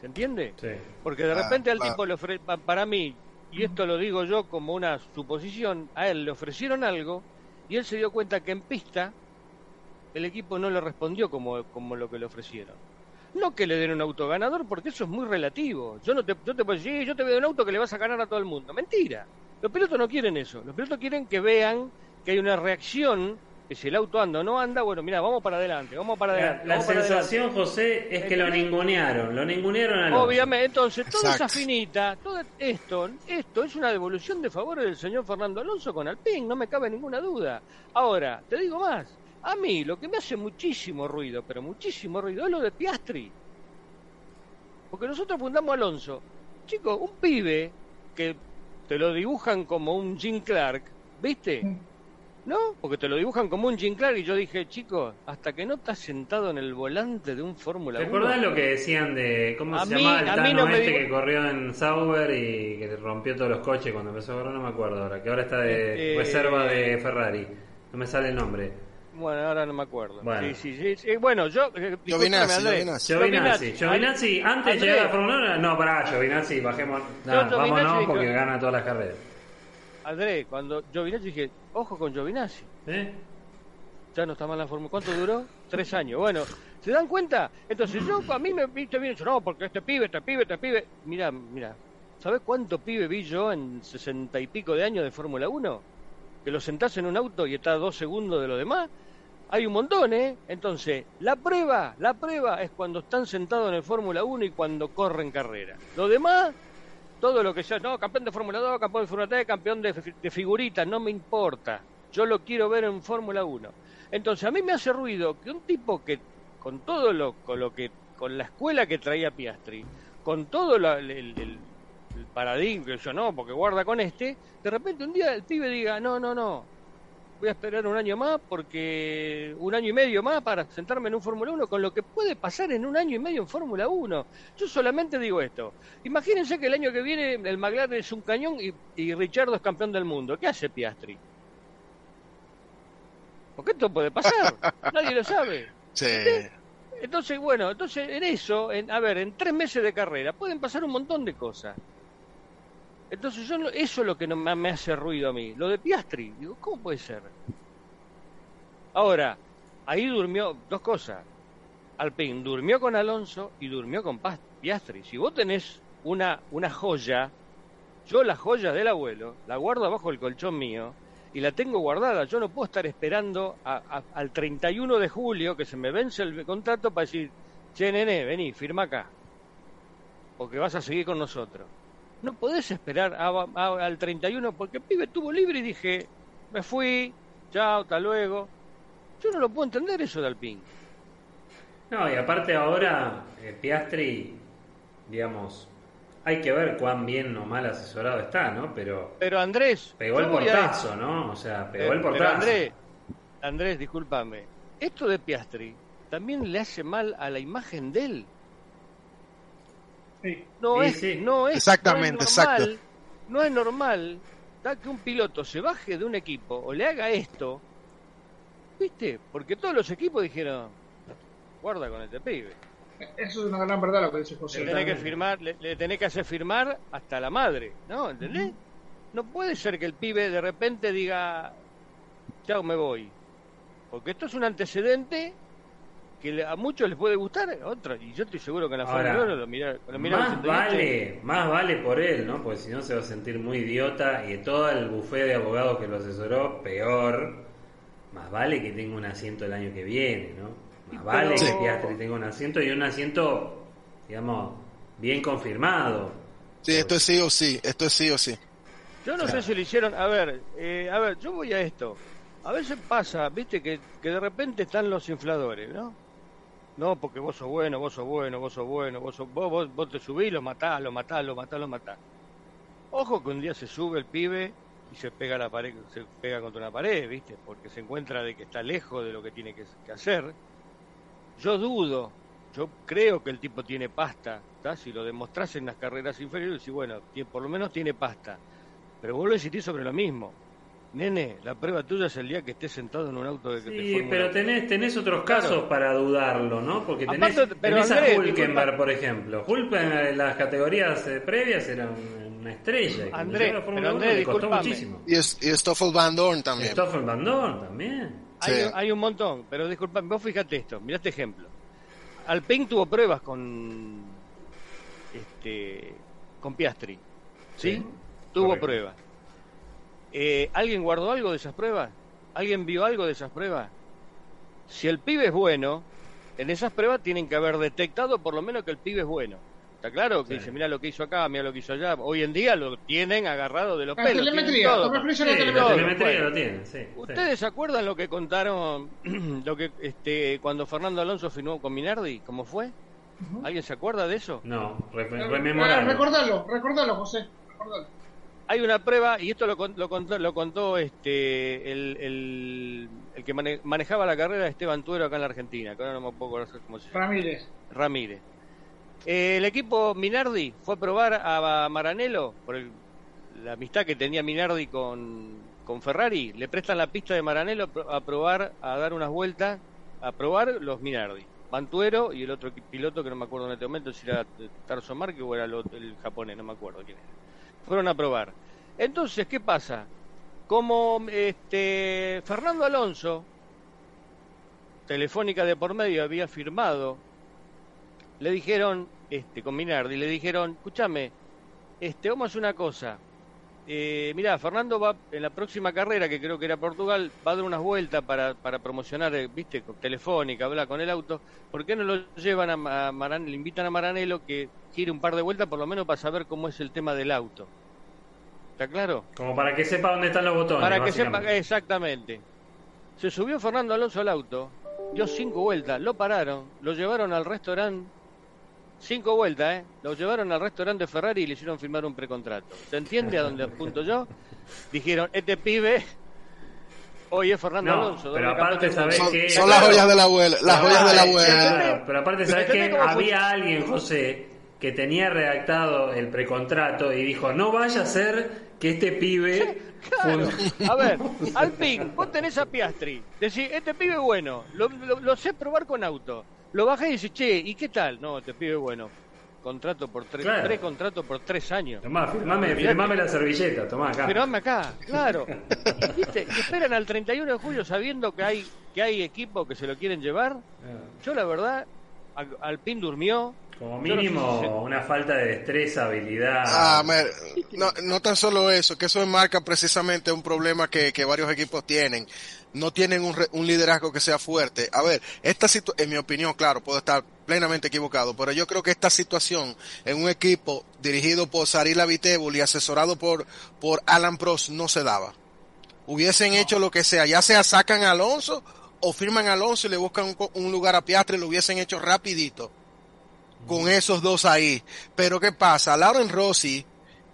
¿Se entiende? Sí. Porque de Ah, repente al claro. tipo le ofre, pa- para mí, y esto lo digo yo como una suposición, a él le ofrecieron algo y él se dio cuenta que en pista el equipo no le respondió como, como lo que le ofrecieron. No que le den un auto ganador, porque eso es muy relativo. Yo no te, yo te puedo decir, "Sí, yo te veo un auto que le vas a ganar a todo el mundo. Mentira. Los pilotos no quieren eso. Los pilotos quieren que vean que hay una reacción, que si el auto anda o no anda, bueno, mira, vamos para adelante, vamos para La, adelante. la vamos para adelante. sensación, José, es que lo ningunearon. Lo ningunearon a Obviamente, entonces toda esa finita, todo esto, esto es una devolución de favores del señor Fernando Alonso con Alpine, no me cabe ninguna duda. Ahora, te digo más, a mí lo que me hace muchísimo ruido, pero muchísimo ruido, es lo de Piastri. Porque nosotros fundamos a Alonso. Chicos, un pibe que te lo dibujan como un Jim Clark, ¿viste? ¿No? Porque te lo dibujan como un Jim Clark y yo dije, chicos, hasta que no estás sentado en el volante de un Fórmula 1. ¿Recordás lo que decían de cómo A se mí- llamaba el Tano no este digo- que corrió en Sauber y que rompió todos los coches cuando empezó a correr? No me acuerdo ahora, que ahora está de Eh, reserva de Ferrari. No me sale el nombre. Bueno, ahora no me acuerdo. Bueno. Sí, sí, sí, sí. Bueno, yo. eh, Giovinazzi, Andrés. Giovinazzi. Giovinazzi. Giovinazzi, antes de Andrés, llegar a la Fórmula 1, no, pará, Giovinazzi, bajemos. Giovinazzi, vámonos porque yo- gana todas las carreras. Andrés, cuando Giovinazzi dije, ojo con Giovinazzi. ¿Eh? Ya no está mal la Fórmula. ¿Cuánto duró? Tres años. Bueno, ¿se dan cuenta? Entonces yo, a mí me viste bien, yo, no, porque este pibe, este pibe, este pibe. Mira, mira. ¿Sabes cuánto pibe vi yo en sesenta y pico de años de Fórmula 1? Que lo sentás en un auto y está a dos segundos de lo demás. Hay un montón, ¿eh? Entonces, la prueba, la prueba es cuando están sentados en el Fórmula 1 y cuando corren carrera. Lo demás, todo lo que sea, no, campeón de Fórmula 2, campeón de Fórmula 3, campeón de, de figuritas, no me importa. Yo lo quiero ver en Fórmula 1. Entonces, a mí me hace ruido que un tipo que, con todo lo, con lo que, con la escuela que traía Piastri, con todo la- el, el- el- paradigma, yo no, porque guarda con este, de repente un día el pibe diga, no, no, no, voy a esperar un año más porque un año y medio más para sentarme en un Fórmula 1 con lo que puede pasar en un año y medio en Fórmula 1. Yo solamente digo esto. Imagínense que el año que viene el McLaren es un cañón y, y Richardo es campeón del mundo. ¿Qué hace Piastri? Porque esto puede pasar. Nadie lo sabe. Sí. Entonces, bueno, entonces en eso, en, a ver, en tres meses de carrera pueden pasar un montón de cosas. Entonces yo eso es lo que no me, hace ruido a mí. Lo de Piastri, digo, ¿cómo puede ser? Ahora, ahí durmió dos cosas. Alpine durmió con Alonso y durmió con Piastri. Si vos tenés una, una joya, yo la joya del abuelo la guardo abajo del colchón mío y la tengo guardada. Yo no puedo estar esperando a- a- al 31 de julio que se me vence el contrato para decir, che, nene, vení, firma acá. Porque vas a seguir con nosotros. No podés esperar a- a- al 31 porque el pibe estuvo libre y dije, me fui, chao, hasta luego. Yo no lo puedo entender eso de Alpine. No, y aparte ahora, eh, Piastri, digamos, hay que ver cuán bien o mal asesorado está, ¿no? Pero Pero Andrés, pegó el a portazo, ¿no? O sea, pegó Eh, el pero portazo. Andrés, Andrés, discúlpame. Esto de Piastri también le hace mal a la imagen de él. Sí. No Sí, es, sí. no es, Exactamente, no es normal, exacto. no es normal da que un piloto se baje de un equipo o le haga esto, ¿viste? Porque todos los equipos dijeron, guarda con este pibe. Eso es una gran verdad lo que dice José. Le tenés que firmar, le, le tenés que hacer firmar hasta la madre, ¿no? ¿Entendés? No puede ser que el pibe de repente diga, chao, me voy. Porque esto es un antecedente que le- a muchos les puede gustar, a otros. Y yo estoy seguro que en la Ahora, Fórmula 1 lo mira, lo miran más diciendo, "Este, vale, más vale por él, ¿no? Porque si no se va a sentir muy idiota y de todo el bufé de abogados que lo asesoró, peor. Más vale que tenga un asiento el año que viene, ¿no? Más vale Pero- que Piastri tenga un asiento y un asiento, digamos, bien confirmado. Sí, esto es sí o sí, esto es sí o sí. Yo no Claro. sé si lo hicieron. A ver, eh, a ver, yo voy a esto. A veces pasa, viste, que, que de repente están los infladores, ¿no? No, porque vos sos bueno, vos sos bueno, vos sos bueno, vos, sos, vos, vos, vos te subís, lo matás, lo matás, lo matás, lo matás. Ojo que un día se sube el pibe y se pega la pared, se pega contra una pared, ¿viste? Porque se encuentra de que está lejos de lo que tiene que, hacer. Yo dudo, yo creo que el tipo tiene pasta, ¿tá? Si lo demostrás en las carreras inferiores, y bueno, por lo menos tiene pasta. Pero vuelvo a insistir sobre lo mismo. Nene, la prueba tuya es el día que estés sentado en un auto de que te Sí, Fórmula pero tenés, tenés otros casos Claro. para dudarlo, ¿no? Porque tenés, Aparte, pero tenés Andrés, a Hulkenberg, por ejemplo. Hulkenberg en las categorías eh, previas era un- una estrella. y cuando Andrés, llegó a la Fórmula pero 1 Andrés, le costó discúlpame. muchísimo. Y, es, y Stoffel Van Dorn también. Stoffel Van Dorn también. Hay, Sí. hay un montón, pero disculpa, vos fíjate esto, mirá este ejemplo. Alpine tuvo pruebas con este con Piastri, ¿sí? Sí, tuvo correcto. pruebas. Eh, ¿Alguien guardó algo de esas pruebas? ¿Alguien vio algo de esas pruebas? Si el pibe es bueno, en esas pruebas tienen que haber detectado por lo menos que el pibe es bueno. ¿Está claro? Que Sí. dice, mira lo que hizo acá, mira lo que hizo allá. Hoy en día lo tienen agarrado de los La pelos. telemetría, todo. la Sí, la telemetría. telemetría Bueno. lo tienen, sí. sí. ¿Ustedes se acuerdan lo que contaron lo que este cuando Fernando Alonso firmó con Minardi? ¿Cómo fue? ¿Alguien se acuerda de eso? No, re- Eh, rememorarlo. Recordalo, recordalo, José. Recordalo. Hay una prueba y esto lo, lo contó, lo contó este el, el, el que mane- manejaba la carrera Esteban Tuero acá en la Argentina, que ahora no me puedo acordar cómo se llama. Ramírez. Ramírez. Eh, el equipo Minardi fue a probar a Maranello por el- la amistad que tenía Minardi con, con Ferrari. Le prestan la pista de Maranello a pro- a probar, a dar unas vueltas, a probar los Minardi. Mantuero y el otro piloto que no me acuerdo en este momento si era Tarso Márquez o era el, el japonés, no me acuerdo quién era. Fueron a probar. Entonces, ¿qué pasa? Como este Fernando Alonso, Telefónica de por medio había firmado le dijeron, este, con Minardi, le dijeron, escúchame, este, vamos a hacer una cosa. Eh, mirá, Fernando va en la próxima carrera, que creo que era Portugal, va a dar unas vueltas para, para promocionar, eh, viste, con Telefónica, habla con el auto. ¿Por qué no lo llevan a, a Maran- le invitan a Maranello que gire un par de vueltas, por lo menos para saber cómo es el tema del auto? ¿Está claro? Como para que sepa dónde están los botones. Para que sepa, exactamente. Se subió Fernando Alonso al auto, dio cinco vueltas, lo pararon, lo llevaron al restaurante, cinco vueltas, ¿eh? Lo llevaron al restaurante de Ferrari y le hicieron firmar un precontrato. ¿Se entiende a dónde apunto yo? Dijeron, este pibe, hoy es Fernando No, Alonso. pero aparte sabés mundo". Son, que- son las joyas de la abuela, las joyas de la abuela. claro, pero aparte, ¿sabes Pero que ¿entendés cómo Había alguien, José, que tenía redactado el precontrato y dijo: No vaya a ser que este pibe. Claro. A ver, Alpine, vos tenés a Piastri. Decís, este pibe es bueno, lo, lo- lo sé probar con auto. Lo bajé y dices, che, ¿y qué tal? No, este pibe es bueno. Contrato por tres, Claro. precontrato por tres años. Tomá, firmame, firmame la servilleta, tomá acá. Pero hazme acá, claro. ¿viste? Y esperan al 31 de julio sabiendo que hay que hay equipo que se lo quieren llevar. Yo la verdad, Al- Alpine durmió. Como no mínimo, si se- una falta de destreza, habilidad. Ah, mer- no, no tan solo eso, que eso enmarca precisamente un problema que, que varios equipos tienen. No tienen un, re- un liderazgo que sea fuerte. A ver, esta situ- en mi opinión, claro, puedo estar plenamente equivocado, pero yo creo que esta situación en un equipo dirigido por Sarila Vitebul y asesorado por, por Alan Prost no se daba. Hubiesen hecho lo que sea, ya sea sacan a Alonso o firman a Alonso y le buscan un, co- un lugar a Piastri, lo hubiesen hecho rapidito con esos dos ahí. Pero ¿qué pasa? Lauren Rossi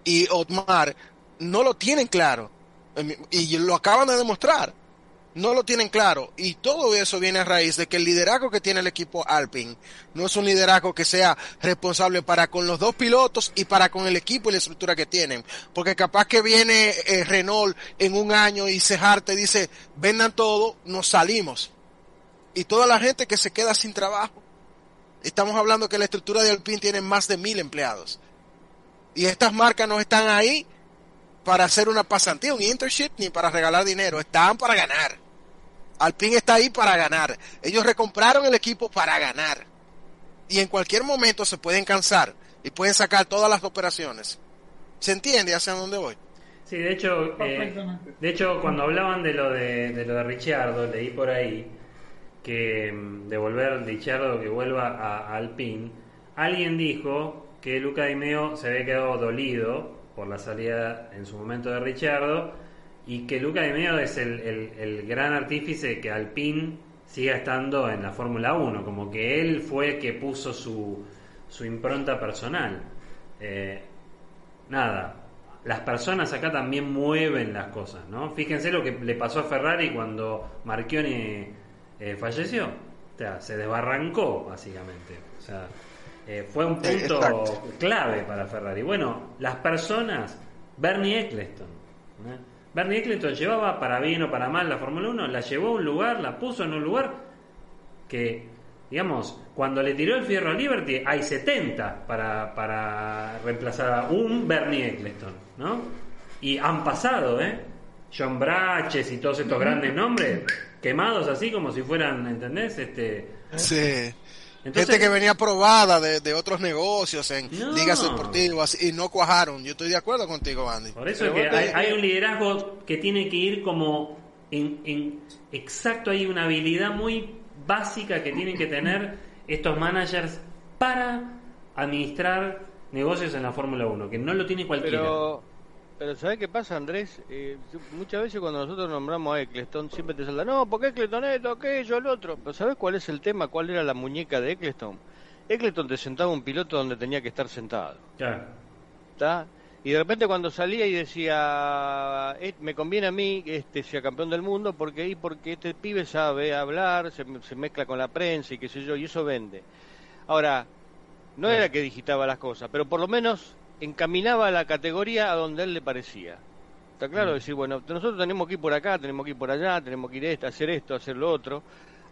y Otmar no lo tienen claro. Em, Y lo acaban de demostrar. No lo tienen claro. Y todo eso viene a raíz de que el liderazgo que tiene el equipo Alpine no es un liderazgo que sea responsable para con los dos pilotos y para con el equipo y la estructura que tienen. Porque capaz que viene eh, Renault en un año y se harta y dice, vendan todo, nos salimos. Y toda la gente que se queda sin trabajo. Estamos hablando que la estructura de Alpine tiene más de mil empleados. Y estas marcas no están ahí para hacer una pasantía, un internship, ni para regalar dinero. Están para ganar. Alpine está ahí para ganar. Ellos recompraron el equipo para ganar. Y en cualquier momento se pueden cansar y pueden sacar todas las operaciones. ¿Se entiende hacia dónde voy? Sí, de hecho, eh, Perfectamente. de hecho cuando hablaban de lo de, de lo de Ricciardo, leí por ahí que mm, de volver Ricciardo que vuelva a, Alpine, alguien dijo que Luca Di Meo se había quedado dolido por la salida en su momento de Ricciardo y que Luca de Meo es el, el, gran artífice que Alpine siga estando en la Fórmula 1, como que él fue el que puso su, su impronta personal. Eh, nada, las personas acá también mueven las cosas, ¿no? Fíjense lo que le pasó a Ferrari cuando Marchioni eh, falleció. O sea, se desbarrancó, básicamente. O sea, eh, fue un punto clave para Ferrari. Bueno, las personas, Bernie Eccleston. Bernie Eccleston llevaba para bien o para mal la Fórmula 1, la llevó a un lugar, la puso en un lugar que, digamos, cuando le tiró el fierro a Liberty, hay 70 para, para reemplazar a un Bernie Eccleston, ¿no? Y han pasado, ¿eh? John Braches y todos estos grandes nombres quemados así como si fueran, ¿entendés? Este, sí. Gente que venía probada de, otros negocios en ligas deportivas y no cuajaron. Yo estoy de acuerdo contigo, Andy. Por eso es que hay, un liderazgo que tiene que ir como en, en, exacto, hay una habilidad muy básica que tienen que tener estos managers para administrar negocios en la Fórmula 1, que no lo tiene cualquiera. Pero ¿sabes qué pasa, Andrés? Eh, muchas veces cuando nosotros nombramos a Eccleston, siempre te salta, no, porque Eccleston esto, aquello, el otro. Pero ¿sabes cuál es el tema? ¿Cuál era la muñeca de Eccleston? Eccleston te sentaba un piloto donde tenía que estar sentado. Claro. ¿Está? Y de repente cuando salía y decía, eh, me conviene a mí que este sea campeón del mundo, porque y porque este pibe sabe hablar, se, se mezcla con la prensa y qué sé yo, y eso vende. Ahora, no era que digitaba las cosas, pero por lo menos encaminaba la categoría a donde él le parecía. Está claro mm. decir, bueno, nosotros tenemos que ir por acá, tenemos que ir por allá, tenemos que ir a hacer esto, hacer lo otro.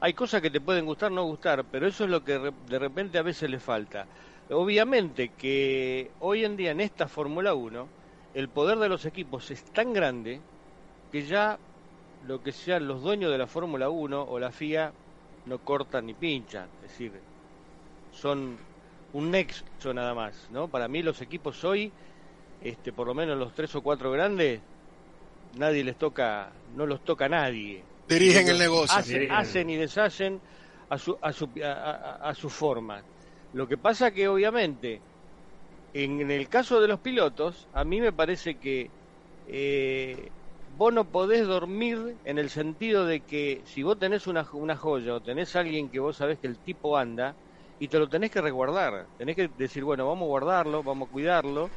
Hay cosas que te pueden gustar, no gustar, pero eso es lo que de repente a veces le falta. Obviamente que hoy en día en esta Fórmula 1 el poder de los equipos es tan grande que ya lo que sean los dueños de la Fórmula 1 o la FIA no cortan ni pinchan, es decir, son un nexo nada más, ¿no? Para mí los equipos hoy, este, por lo menos los tres o cuatro grandes, nadie les toca, no los toca a nadie. Dirigen el negocio. Hacen, y deshacen a su, a, su, a, su forma. Lo que pasa que obviamente, en, el caso de los pilotos, a mí me parece que eh, vos no podés dormir en el sentido de que si vos tenés una, una joya o tenés a alguien que vos sabés que el tipo anda, y te lo tenés que resguardar. Tenés que decir, bueno, vamos a guardarlo, vamos a cuidarlo,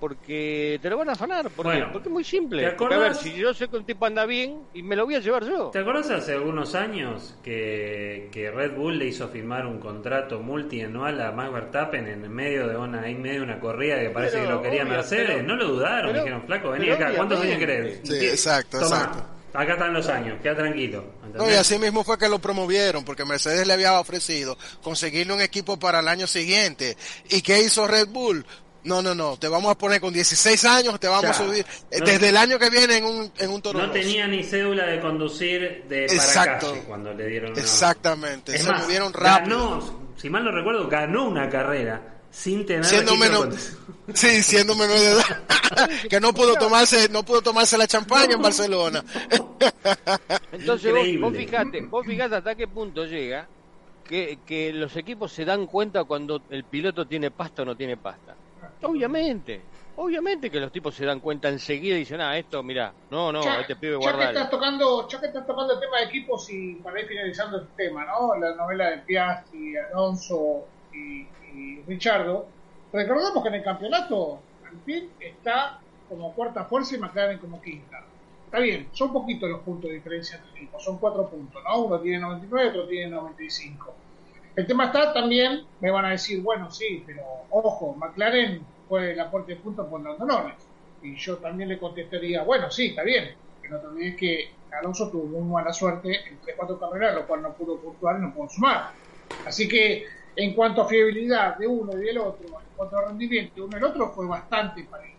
porque te lo van a afanar. Porque, porque es muy simple. a ver, si yo sé que un tipo anda bien, y me lo voy a llevar yo. ¿Te acuerdas hace algunos años que, que Red Bull le hizo firmar un contrato multianual a Max Verstappen en medio de una, en medio de una corrida que parece que lo quería Mercedes? no lo dudaron, dijeron, flaco, vení acá, ¿cuántos años querés? Sí, exacto, exacto. Acá están los años, queda tranquilo. No, y así mismo fue que lo promovieron, porque Mercedes le había ofrecido conseguirle un equipo para el año siguiente. ¿Y qué hizo Red Bull? No, no, no, te vamos a poner con 16 años, te vamos a subir eh, desde el año que viene en un, en un toro. No tenía ni cédula de conducir de Exacto. para cuando le dieron Exactamente, se movieron rápido. Ganó, si mal no recuerdo, ganó una carrera sin tener siendo menos sí siendo menor de edad. Que no pudo tomarse no pudo tomarse la champaña en Barcelona. Entonces vos, fijate vos fijate hasta qué punto llega que, que los equipos se dan cuenta cuando el piloto tiene pasta o no tiene pasta. Obviamente obviamente que los tipos se dan cuenta enseguida y dicen ah esto mira no no este pibe ya que estás tocando ya que estás tocando el tema de equipos y para ir finalizando el tema no la novela de Piastri Alonso y y Richardo, recordamos que en el campeonato Alpine está como cuarta fuerza y McLaren como quinta. Está bien, son poquitos los puntos de diferencia entre equipos, son cuatro puntos, ¿no? Uno tiene 99, otro tiene 95. El tema está también, me van a decir, bueno, sí, pero ojo, McLaren fue el aporte de puntos por Lando Y yo también le contestaría, bueno, sí, está bien, pero también es que Alonso tuvo muy mala suerte en 3-4 carreras, lo cual no pudo puntuar y no pudo sumar. Así que en cuanto a fiabilidad de uno y del otro, en cuanto a rendimiento de uno y del otro, fue bastante parejo.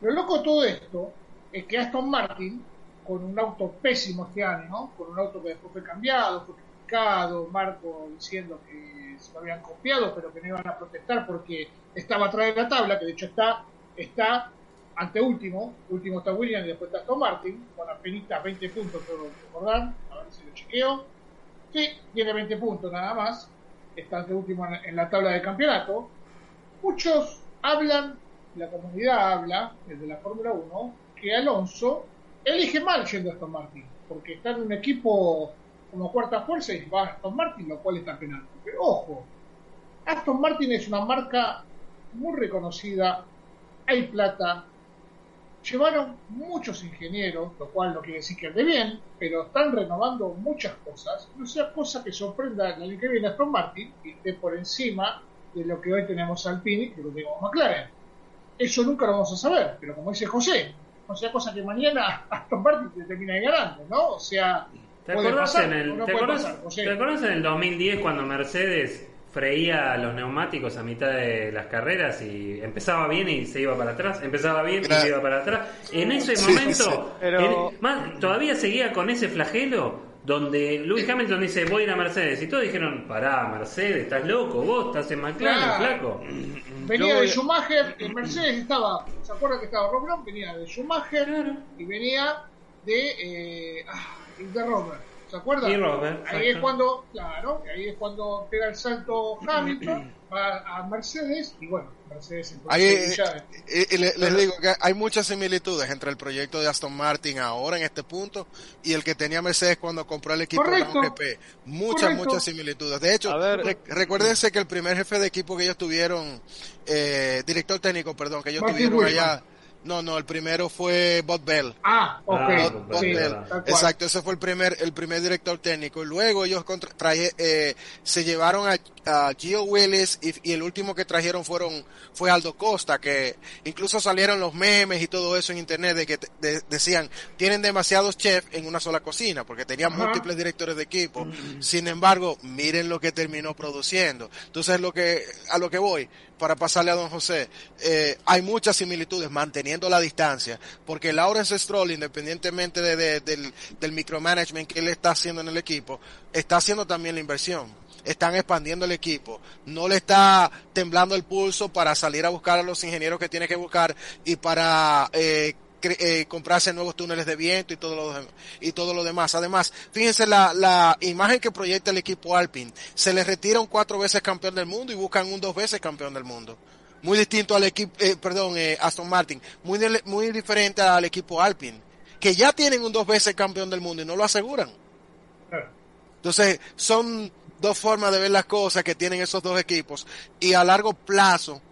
Lo loco de todo esto es que Aston Martin, con un auto pésimo este año, con un auto que después fue cambiado, fue criticado, Marco diciendo que se lo habían copiado, pero que no iban a protestar porque estaba atrás de la tabla, que de hecho está, está ante último, último está Williams y después está Aston Martin, con apenas 20 puntos, puedo recordar, a ver si lo chequeo. Sí, tiene 20 puntos nada más, está de último en la tabla de campeonato, muchos hablan, la comunidad habla, desde la Fórmula 1, que Alonso elige mal yendo a Aston Martin, porque está en un equipo como cuarta fuerza y va a Aston Martin, lo cual está penal. Pero ojo, Aston Martin es una marca muy reconocida, hay plata, llevaron muchos ingenieros, lo cual no quiere decir que ande bien, pero están renovando muchas cosas, no sea cosa que sorprenda el año que viene Aston Martin y esté por encima de lo que hoy tenemos Alpine y que lo tenemos McLaren. Eso nunca lo vamos a saber, pero como dice José, no sea cosa que mañana Aston Martin te termina ganando, ¿no? O sea, ¿Te acordás, en el, ¿te, acordás, en el 2010 cuando Mercedes freía los neumáticos a mitad de las carreras y empezaba bien y se iba para atrás, empezaba bien y se iba para atrás. En ese momento, todavía seguía con ese flagelo donde Lewis Hamilton dice voy a ir a Mercedes y todos dijeron pará Mercedes estás loco vos estás en McLaren flaco venía de Schumacher en Mercedes estaba se acuerda que estaba Rob Brown venía de Schumacher y venía de eh, ah, de Robert ¿Se acuerdan? ahí es cuando, claro, ahí es cuando pega el salto Hamilton, va a Mercedes y bueno, Mercedes ahí, eh, eh, les, digo que hay muchas similitudes entre el proyecto de Aston Martin ahora en este punto y el que tenía Mercedes cuando compró el equipo de GP. Muchas, muchas similitudes. De hecho, recuérdense que el primer jefe de equipo que ellos tuvieron, eh, director técnico, perdón, que ellos tuvieron allá no, no, el primero fue Bob Bell. Ah, ok. Ah, Exacto, ese fue el primer, el primer director técnico. Y luego ellos traje, eh, se llevaron a, a Gio Willis y, el último que trajeron fueron, fue Aldo Costa, que incluso salieron los memes y todo eso en internet de que decían, tienen demasiados chefs en una sola cocina, porque tenían múltiples directores de equipo. Mm. Sin embargo, miren lo que terminó produciendo. Entonces, lo que, a lo que voy, para pasarle a don José, eh, hay muchas similitudes manteniendo la distancia, porque Lawrence Stroll, independientemente de, del, del micromanagement que él está haciendo en el equipo, está haciendo también la inversión están expandiendo el equipo. No le está temblando el pulso para salir a buscar a los ingenieros que tiene que buscar y para eh, eh, comprarse nuevos túneles de viento y todo lo, y todo lo demás. Además, fíjense la, la imagen que proyecta el equipo Alpine. Se les retira un cuatro veces campeón del mundo y buscan un dos veces campeón del mundo. Muy distinto al equipo, eh, perdón, eh, Aston Martin. Muy, muy diferente al equipo Alpine. Que ya tienen un dos veces campeón del mundo y no lo aseguran. Entonces, son dos formas de ver las cosas que tienen esos dos equipos. Y a largo plazo,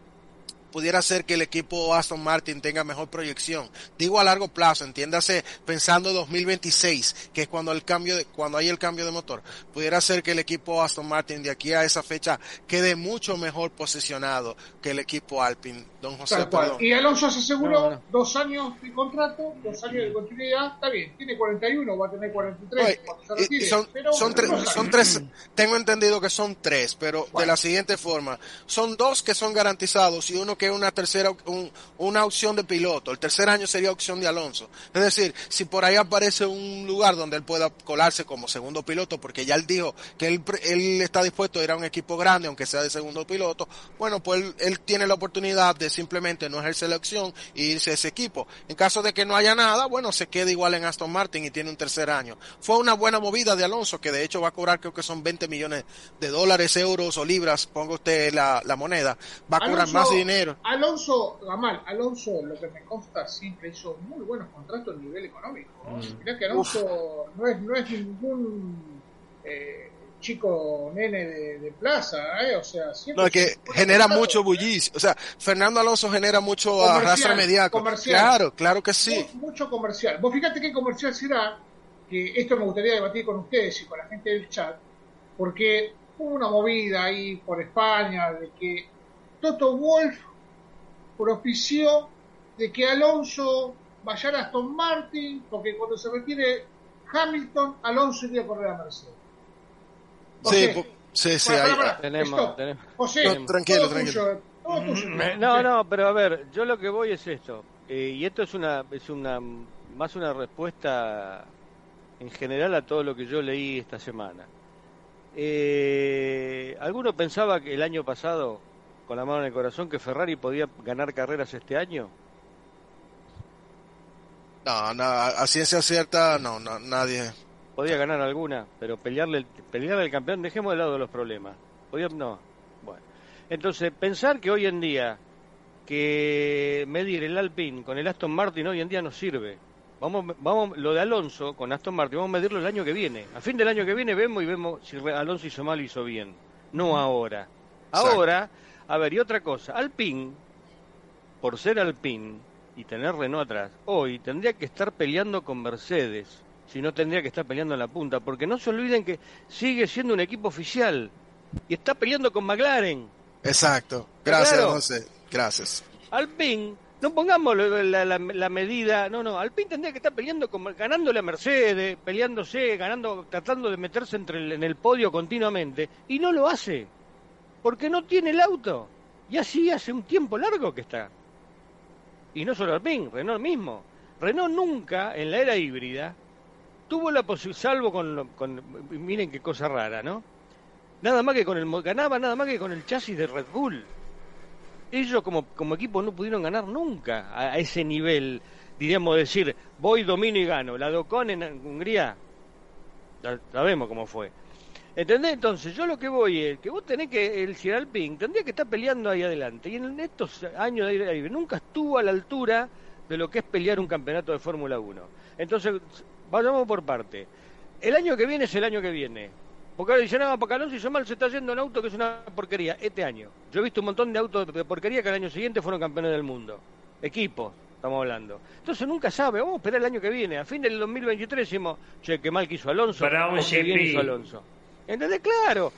pudiera ser que el equipo Aston Martin tenga mejor proyección. Digo a largo plazo, entiéndase pensando 2026, que es cuando el cambio de, cuando hay el cambio de motor. Pudiera ser que el equipo Aston Martin de aquí a esa fecha quede mucho mejor posicionado que el equipo Alpine. Don José, Y Alonso se aseguró dos años de contrato, dos años de continuidad. Está bien, tiene 41, va a tener 43. son, son, tres, son tres, tengo entendido que son tres, pero de la siguiente forma. Son dos que son garantizados y uno que una tercera, una opción de piloto. El tercer año sería opción de Alonso. Es decir, si por ahí aparece un lugar donde él pueda colarse como segundo piloto, porque ya él dijo que él, él está dispuesto a ir a un equipo grande, aunque sea de segundo piloto, bueno, pues él, tiene la oportunidad de simplemente no ejercer la opción y irse a ese equipo. En caso de que no haya nada, bueno, se queda igual en Aston Martin y tiene un tercer año. Fue una buena movida de Alonso, que de hecho va a cobrar creo que son 20 millones de dólares, euros o libras, ponga usted la, la moneda, va a cobrar más dinero Alonso, Gamal, Alonso, lo que me consta, siempre hizo muy buenos contratos a nivel económico. Mm. que Alonso no es, no es ningún eh, chico nene de, plaza, ¿eh? o sea, siempre. No, que genera mucho bullicio. O sea, Fernando Alonso genera mucho arrastre mediático. Claro, claro que sí. Mucho, comercial. Vos fíjate qué comercial será, que esto me gustaría debatir con ustedes y con la gente del chat, porque hubo una movida ahí por España de que Toto Wolf propició de que Alonso vaya a Aston Martin, porque cuando se retire Hamilton, Alonso iría a correr a Mercedes. sí, sí, sí, ahí, tenemos, tenemos. no, tranquilo, tranquilo. no, no, pero a ver, yo lo que voy es esto, eh, y esto es una, es una, más una respuesta en general a todo lo que yo leí esta semana. Eh, ¿Alguno pensaba que el año pasado con la mano en el corazón que Ferrari podía ganar carreras este año? No, no a ciencia cierta, no, no, nadie. Podía ganar alguna, pero pelearle, pelearle al campeón, dejemos de lado los problemas. Podía, no. Bueno. Entonces, pensar que hoy en día, que medir el Alpine con el Aston Martin hoy en día no sirve. Vamos, vamos, lo de Alonso con Aston Martin, vamos a medirlo el año que viene. A fin del año que viene vemos y vemos si Alonso hizo mal o hizo bien. No ahora. Ahora, a ver, y otra cosa, Alpine, por ser Alpine y tener Renault atrás, hoy tendría que estar peleando con Mercedes, si no tendría que estar peleando en la punta, porque no se olviden que sigue siendo un equipo oficial y está peleando con McLaren. Exacto. Gracias, Gracias. Alpine no pongamos la, medida, no, no, Alpine tendría que estar peleando, como, ganándole a Mercedes, peleándose, ganando, tratando de meterse entre en el podio continuamente, y no lo hace, porque no tiene el auto, y así hace un tiempo largo que está. Y no solo Alpine, Renault mismo. Renault nunca, en la era híbrida, tuvo la posibilidad, salvo con, con, miren qué cosa rara, ¿no? Nada más que con el, ganaba nada más que con el chasis de Red Bull ellos como, como equipo no pudieron ganar nunca a, ese nivel, diríamos decir, voy, domino y gano. La Docon en Hungría, sabemos cómo fue. ¿Entendés? Entonces, yo lo que voy es que vos tenés que, el Ping tendría que estar peleando ahí adelante. Y en estos años de aire nunca estuvo a la altura de lo que es pelear un campeonato de Fórmula 1. Entonces, vayamos por parte. El año que viene es el año que viene. Porque ahora dicen, no, porque Alonso hizo mal, se está yendo en auto que es una porquería. Este año. Yo he visto un montón de autos de porquería que el año siguiente fueron campeones del mundo. Equipos, estamos hablando. Entonces nunca sabe, vamos a esperar el año que viene. A fin del 2023 decimos, che, qué mal que hizo Alonso, o qué bien hizo Alonso. ¿Entendés? Claro.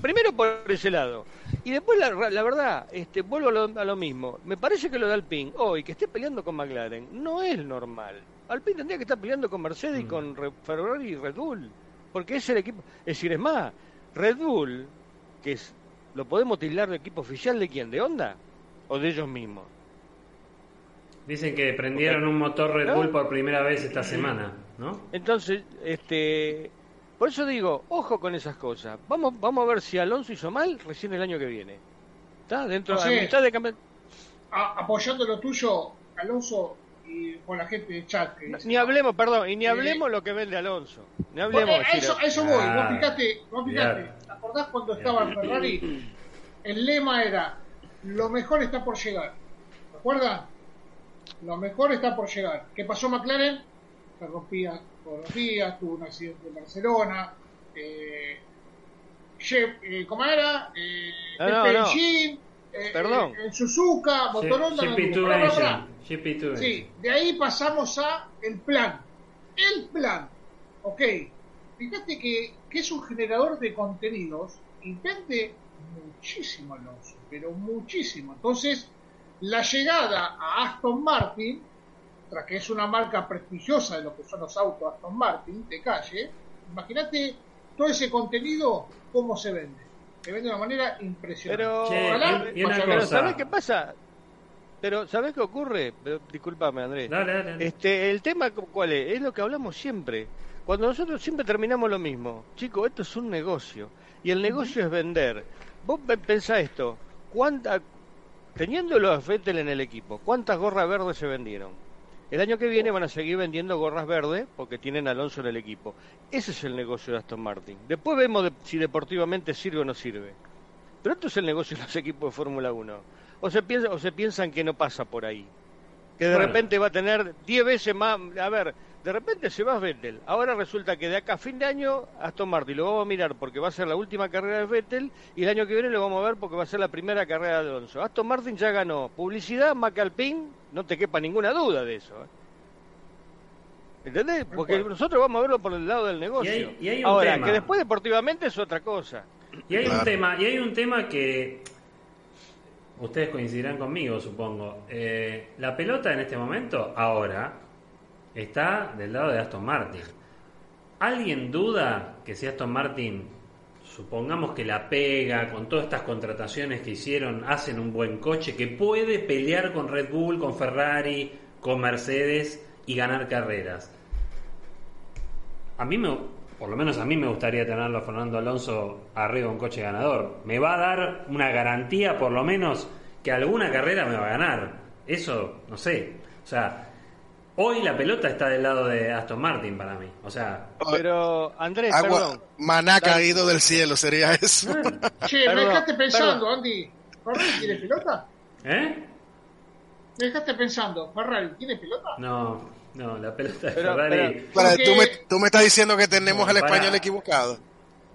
primero por ese lado. Y después, la, la este, vuelvo a lo, mismo. Me parece que lo de Alpine, hoy, que esté peleando con McLaren, no es normal. Alpine tendría que estar peleando con Mercedes y mm. con Ferrari y Red Bull porque es el equipo. Es decir, es más, Red Bull, que es, lo podemos tildar de equipo oficial de quién, de Honda o de ellos mismos. Dicen que prendieron un motor Red Bull por primera vez esta semana, ¿no? Entonces, este, por eso digo, ojo con esas cosas. Vamos, vamos a ver si Alonso hizo mal recién el año que viene. ¿Está? Dentro de la mitad de Apoyando lo tuyo, Alonso y con la gente de chat. ni hablemos, perdón, y ni hablemos lo que vende Alonso. Ni hablemos. eso, eso voy, ah, fíjate, fíjate. ¿Te acordás cuando estaba en Ferrari? El lema era: Lo mejor está por llegar. ¿Te acuerdas? Lo mejor está por llegar. ¿Qué pasó McLaren? Se rompía todos los días, tuvo un accidente en Barcelona. Eh, eh, ¿Cómo era? Eh, no, no, no. Eh, Perdón. en Suzuka, Motoronda. Sí, de ahí pasamos a el plan. El plan. Ok. Fíjate que, que es un generador de contenidos y vende muchísimo Alonso, pero muchísimo. Entonces, la llegada a Aston Martin, tras que es una marca prestigiosa de lo que son los autos Aston Martin de calle, imagínate todo ese contenido, cómo se vende. Se vende de una manera impresionante. Pero, ¿sabes qué pasa? Pero, ¿sabes qué ocurre? disculpame, Andrés. Este, el tema, ¿cuál es? Es lo que hablamos siempre. Cuando nosotros siempre terminamos lo mismo. Chicos, esto es un negocio. Y el negocio es vender. Vos pensá esto. ¿Cuánta, teniendo los Vettel en el equipo, ¿cuántas gorras verdes se vendieron? El año que viene van a seguir vendiendo gorras verdes porque tienen a Alonso en el equipo. Ese es el negocio de Aston Martin. Después vemos si deportivamente sirve o no sirve. Pero esto es el negocio de los equipos de Fórmula 1 o se, piensa, o se piensan que no pasa por ahí. Que de repente va a tener 10 veces más. A ver, de repente se va a Vettel. Ahora resulta que de acá a fin de año, Aston Martin lo vamos a mirar porque va a ser la última carrera de Vettel y el año que viene lo vamos a ver porque va a ser la primera carrera de Alonso. Aston Martin ya ganó publicidad, Macalpin, no te quepa ninguna duda de eso. ¿eh? ¿Entendés? Porque nosotros vamos a verlo por el lado del negocio. Ahora, que después deportivamente es otra cosa. Y hay un tema, y hay un tema que ustedes coincidirán conmigo, supongo. Eh, la pelota en este momento, ahora, está del lado de Aston Martin. ¿Alguien duda que si Aston Martin, supongamos que la pega con todas estas contrataciones que hicieron, hacen un buen coche, que puede pelear con Red Bull, con Ferrari, con Mercedes y ganar carreras? A mí me, por lo menos a mí me gustaría tenerlo a Fernando Alonso arriba de un coche ganador. Me va a dar una garantía, por lo menos, que alguna carrera me va a ganar. Eso, no sé. O sea, hoy la pelota está del lado de Aston Martin para mí. O sea. Pero, Andrés, perdón. Maná caído del cielo sería eso. Che, me dejaste pensando, Andy. ¿Ferrari tiene pelota? ¿Eh? Me dejaste pensando, ¿Ferrari tiene pelota? No. No, la pelota de Pero- Ferrari. Para, Porque- tú, me, tú me estás diciendo que tenemos No, para. español equivocado.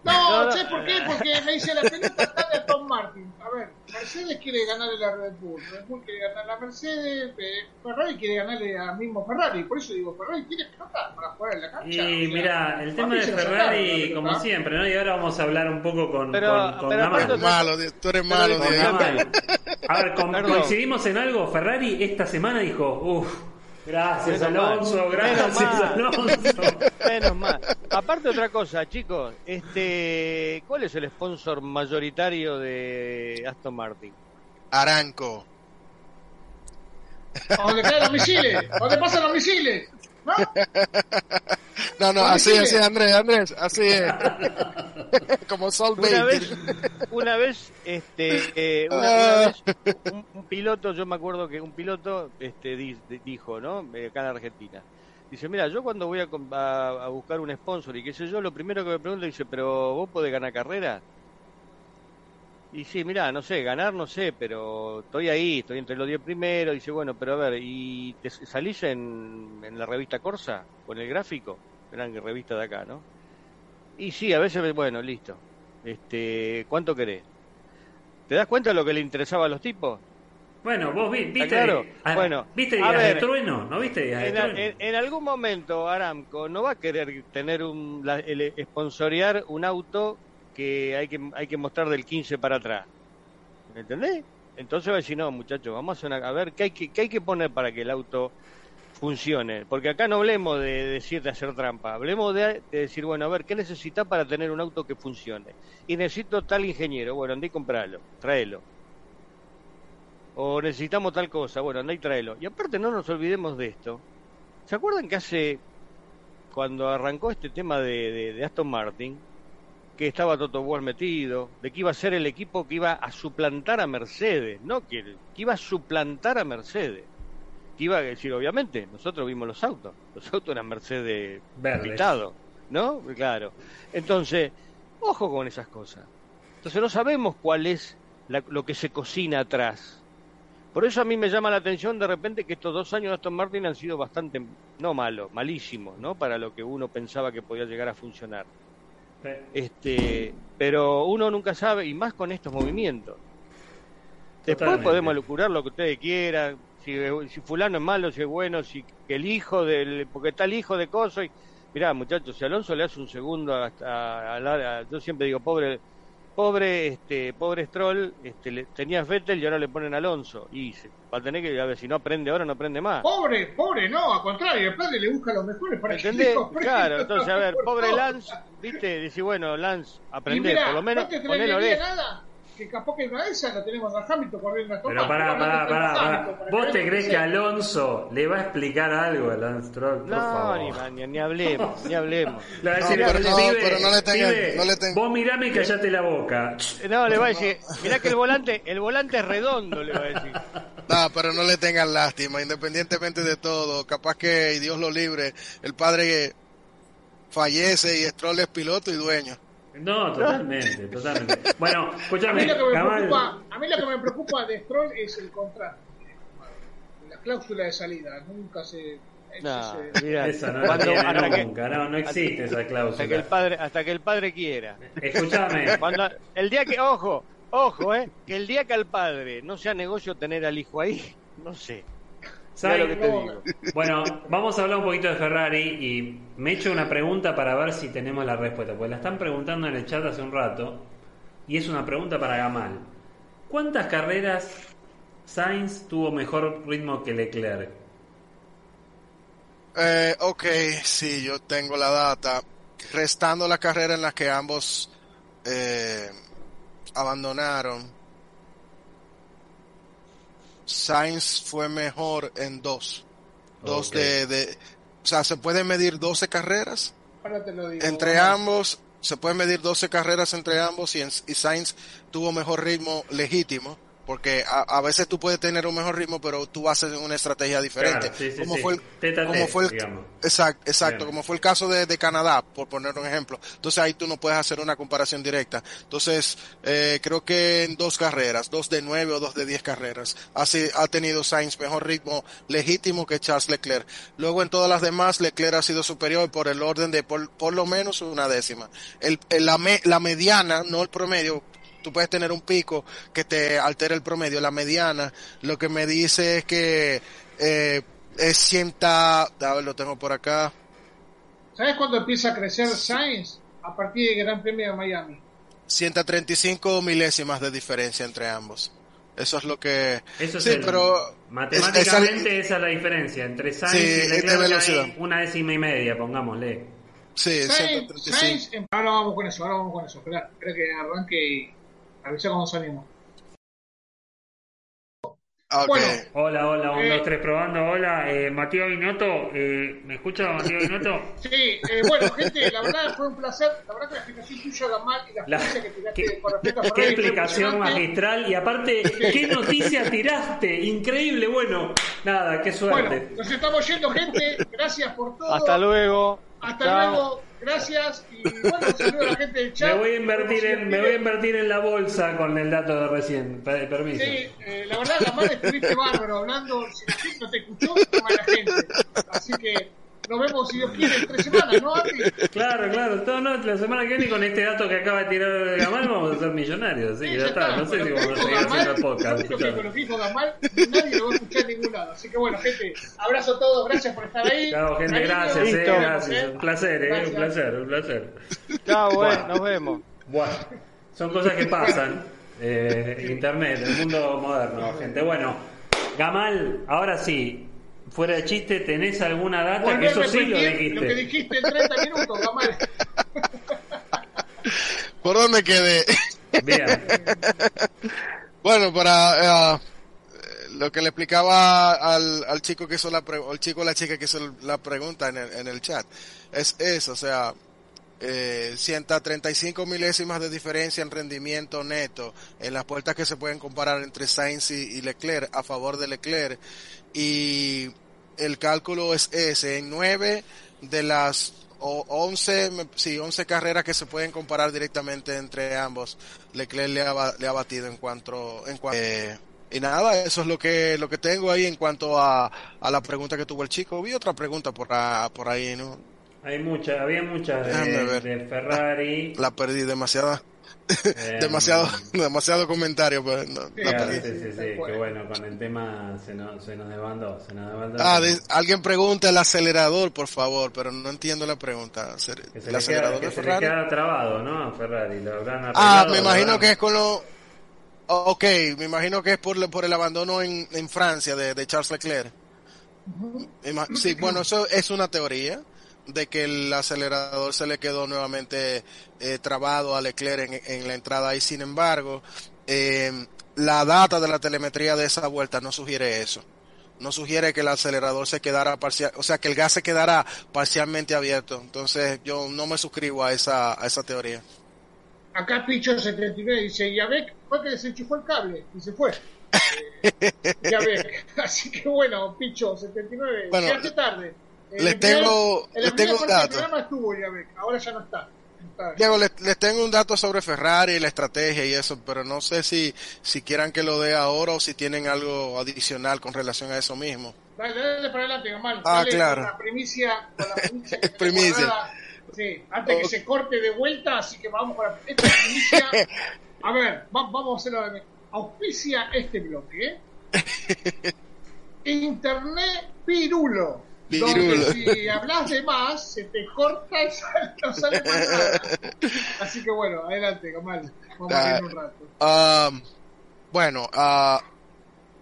No, No, no. ¿sabes por qué? Porque me dice la pelota está de Tom Martin. A ver, Mercedes quiere ganarle a Red Bull, Red Bull quiere ganarle a Mercedes, eh, Ferrari quiere ganarle a mismo Ferrari. Por eso digo, Ferrari tiene pelota para jugar en la cancha. Y O sea, mira, el tema de la Ferrari, la como pelota. siempre, ¿no? Y ahora vamos a hablar un poco con, Pero- con, con pero Gamal. aparte- Malo, tú eres malo. A ver, con- coincidimos en algo. Ferrari esta semana dijo, uff, gracias Menos mal. Alonso, Menos gracias mal. Alonso. Menos mal. Aparte otra cosa, chicos, este, ¿cuál es el sponsor mayoritario de Aston Martin? Aranco. Donde caen los misiles, donde pasan los misiles. ¿No? No, no, ¿Dónde así sigue? es, así, Andrés, Andrés, así es. Como Salt Una vez, una vez, este, eh, una, Ah. una vez, un, un piloto, yo me acuerdo que un piloto, este, di- di- dijo, ¿no? Eh, Acá en Argentina. Dice, mira, yo cuando voy a, a- a buscar un sponsor y qué sé yo, lo primero que me pregunta dice, pero vos podés ganar carrera. Y sí, mira, no sé, ganar no sé, pero estoy ahí, estoy entre los 10 primeros. Dice, bueno, pero a ver, ¿y te salís en, en la revista Corsa con el gráfico? Gran revista de acá, ¿no? Y sí, a veces, bueno, listo. Este, ¿cuánto querés? ¿Te das cuenta de lo que le interesaba a los tipos? Bueno, vos vi- viste, claro? Bueno, ¿viste a Días de ver. Trueno? ¿No viste de En, Trueno? en- en algún momento Aramco no va a querer tener un la- el, sponsorear un auto que hay que hay que mostrar del 15 para atrás. ¿Me entendés? Entonces va a decir, no, muchachos, vamos a, a ver qué hay, que, qué hay que poner para que el auto funcione. Porque acá no hablemos de decir de hacer trampa, hablemos de, de decir, bueno, a ver, ¿qué necesitas para tener un auto que funcione? Y necesito tal ingeniero, bueno, andá y compralo, tráelo. O necesitamos tal cosa, bueno, andá y tráelo. Y aparte no nos olvidemos de esto. ¿Se acuerdan que hace, cuando arrancó este tema de- de Aston Martin, que estaba Toto Wolff metido, de que iba a ser el equipo que iba a suplantar a Mercedes, no que, que iba a suplantar a Mercedes. Que iba a decir, obviamente, nosotros vimos los autos, los autos eran Mercedes pitados, ¿no? Claro. Entonces, ojo con esas cosas. Entonces no sabemos cuál es la- lo que se cocina atrás. Por eso a mí me llama la atención de repente que estos dos años de Aston Martin han sido bastante, no malos, malísimos, ¿no? Para lo que uno pensaba que podía llegar a funcionar. Sí. Este, pero uno nunca sabe, y más con estos movimientos. Después Totalmente. podemos locurar lo que ustedes quieran, si, si fulano es malo, si es bueno, si que el hijo del, porque está el hijo de Coso y mirá muchachos, si Alonso le hace un segundo hasta a a- yo siempre digo pobre pobre este pobre Stroll este le, tenía Vettel y ahora le ponen Alonso y se, va a tener que a ver si no aprende ahora no aprende más Pobre, pobre, no, al contrario, el padre le busca los mejores para ¿Entendés? Claro, entonces, a ver, pobre. Lance, viste, decís, bueno, Lance, aprende, por lo menos, no te oreja. nada que capaz que una de esas la tenemos a Hamilton corriendo a Pero pará, pará, pará, pará. ¿Vos te crees que Alonso le va a explicar algo a Lance Stroll? Por No, favor. ni, ni, ni hablemos, ni hablemos. Le va a No, decir, pero no, "Pibe, pero no le tengan- pibe, no le tengan- Vos mirame y callate la boca. No, le va a decir, mirá que el volante, el volante es redondo, le va a decir. No, pero no le tengan lástima, independientemente de todo. Capaz que, y Dios lo libre, el padre fallece y Stroll es piloto y dueño. No, totalmente, totalmente. Bueno, A mí escúchame, lo que me Gamal. preocupa, a mí lo que me preocupa de Stroll es el contrato. La cláusula de salida, nunca se No, Esa no cuando- que, no, no existe esa hasta que el cláusula. padre, hasta que el padre quiera. Escúchame, Cuando, el día que, ojo, ojo, eh, que el día que al padre no sea negocio tener al hijo ahí, no sé. ¿Sabes Mirá lo que te no, digo. Bueno, vamos a hablar un poquito de Ferrari y me he hecho una pregunta para ver si tenemos la respuesta, porque la están preguntando en el chat hace un rato y es una pregunta para Gamal. ¿Cuántas carreras Sainz tuvo mejor ritmo que Leclerc? Eh, ok, sí, yo tengo la data. Restando la carrera en la que ambos eh, abandonaron, Sainz fue mejor en dos. Dos de, de... O sea, se pueden medir 12 carreras ahora te lo digo. entre ambos. Se pueden medir 12 carreras entre ambos y, en- y Sainz tuvo mejor ritmo legítimo porque a, a, veces tú puedes tener un mejor ritmo, pero tú haces una estrategia diferente. Claro, sí, sí, como, sí. Fue el, como tete, fue el, digamos. exacto, exacto Bien. como fue el caso de, de, Canadá, por poner un ejemplo. Entonces ahí tú no puedes hacer una comparación directa. Entonces, eh, creo que en dos carreras, dos de nueve o dos de diez carreras, así ha tenido Sainz mejor ritmo legítimo que Charles Leclerc. Luego en todas las demás, Leclerc ha sido superior por el orden de por, por lo menos una décima. El, el la, me, la mediana, no el promedio, tú puedes tener un pico que te altere el promedio. La mediana, lo que me dice es que eh, es cienta, a ver, lo tengo por acá. ¿Sabes cuándo empieza a crecer Sainz? A partir del Gran Premio de Miami. 135 milésimas de diferencia entre ambos. Eso es lo que... Eso es sí, el- pero... Matemáticamente esa es la diferencia. Entre Sainz Sí, y Leclerc velocidad. hay una décima y media, pongámosle. Sí, Sainz, 135. Sainz, em- ahora vamos con eso, ahora vamos con eso. Espera, espera que arranque y avisa cuando salimos. Bueno. Hola, hola, un, Eh. dos, tres, probando. Hola, eh, Matías Binotto. Eh, ¿Me escucha Matías Binotto? Sí, eh, bueno, gente, la verdad fue un placer. La verdad que la explicación tuya, Gamal, y la La- que tiraste ¿Qué, con respecto a qué Ferrari explicación magistral y aparte, ¿qué noticia tiraste? Increíble, bueno, nada, qué suerte. Bueno, nos estamos yendo, gente. Gracias por todo. Hasta luego. Hasta Chao. luego. Gracias. Y bueno, saludo a la gente del chat. me voy a invertir Como en, me voy a invertir en la bolsa con el dato de recién. Per- Permiso. Sí, eh, la verdad, la madre estuviste bárbaro hablando. Si la gente no te escuchó, toma la gente. Así que nos vemos, si Dios quiere, en tres semanas, ¿no, Andy? Claro, claro. Todo, no, la semana que viene con este dato que acaba de tirar Gamal vamos a ser millonarios. Así Sí, que ya está. está. No sé si vamos a con seguir Gamal, haciendo el podcast. yo que con lo que dijo Gamal, nadie lo va a escuchar en ningún lado. Así que bueno, gente, abrazo a todos. Gracias por estar ahí. Chao, gente, gracias, eh, gracias. Un placer, eh, Gracias. un placer, un placer. Chao, Bueno. nos vemos. Bueno, son cosas que pasan. Eh, internet, el mundo moderno, gente. Bueno, Gamal, ahora sí, fuera de chiste, ¿tenés alguna data? Que eso sí lo repetir lo que dijiste. dijiste en 30 minutos, Gamal. ¿Por dónde quedé? Bien. Bueno, para eh, lo que le explicaba al, al chico que hizo la pre- chico o la chica que hizo la pregunta en el, en el chat, es eso, o sea, eh, 135 milésimas de diferencia en rendimiento neto en las puertas que se pueden comparar entre Sainz y, y Leclerc a favor de Leclerc y el cálculo es ese, en 9 de las o 11, me- sí, 11 carreras que se pueden comparar directamente entre ambos, Leclerc le ha, le ha batido en cuanto, en cuanto eh, y nada, eso es lo que lo que tengo ahí en cuanto a, a la pregunta que tuvo el chico. Vi otra pregunta por, a- por ahí, ¿no? Hay muchas, había muchas de, Ferrari. La perdí demasiada, demasiado, demasiado comentario, pero no, sí, sí, sí, que bueno, con el tema se nos, se nos se. Ah, de- alguien pregunta el acelerador, por favor, pero no entiendo la pregunta. Que se, ¿El le acelerador queda, de que se le queda trabado, ¿no? A Ferrari, lo habrán Ah, arreglado, me imagino que es con lo... Ok, me imagino que es por, por el abandono en, en Francia de, de Charles Leclerc. Ima- Sí, bueno, eso es una teoría de que el acelerador se le quedó nuevamente eh, trabado a Leclerc en, en la entrada y sin embargo eh, la data de la telemetría de esa vuelta no sugiere eso. No sugiere que el acelerador se quedara parcial, o sea, que el gas se quedara parcialmente abierto. Entonces yo no me suscribo a esa, a esa teoría. Acá Picho79 dice, y a Beck fue que desenchufó el cable y se fue. Eh, ya ve. Así que bueno, Picho79, Bueno, llegaste tarde. Eh, les en tengo- en les tengo un dato. estuvo Yabek, ahora ya no está. Está- Diego, les, les tengo un dato sobre Ferrari, la estrategia y eso, pero no sé si, si quieran que lo dé ahora o si tienen algo adicional con relación a eso mismo. Dale, dale para adelante, Gamal. Ah, Dale claro. Con la primicia, con la primicia. que Primicia. guardada. Sí, antes que Ok. se corte de vuelta, así que vamos con la esta primicia. A ver, va- vamos a hacerlo de Auspicia este bloque. ¿eh? Internet Pirulo. Donde si hablas de más, se te corta y no sale más nada. Así que bueno, adelante, Gamal. Vamos a ir un rato. Ah, bueno, ah,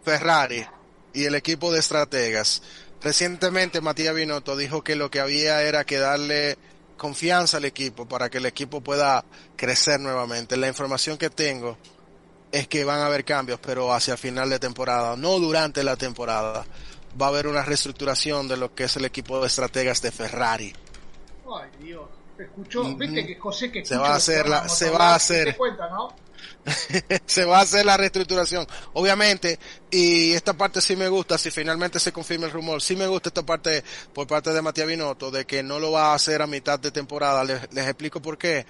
Ferrari y el equipo de estrategas. Recientemente Matías Binotto dijo que lo que había era que darle confianza al equipo para que el equipo pueda crecer nuevamente. La información que tengo es que van a haber cambios, pero hacia final de temporada, no durante la temporada. Va a haber una reestructuración de lo que es el equipo de estrategas de Ferrari. Ay, Dios. escuchó, Ujú. viste que José que Se va a hacer la- se va a se hacer. cuenta, ¿no? se va a hacer la reestructuración. Obviamente, y esta parte sí me gusta, si finalmente se confirma el rumor, sí me gusta esta parte por parte de Matías Binotto, de que no lo va a hacer a mitad de temporada. Les, les explico por qué.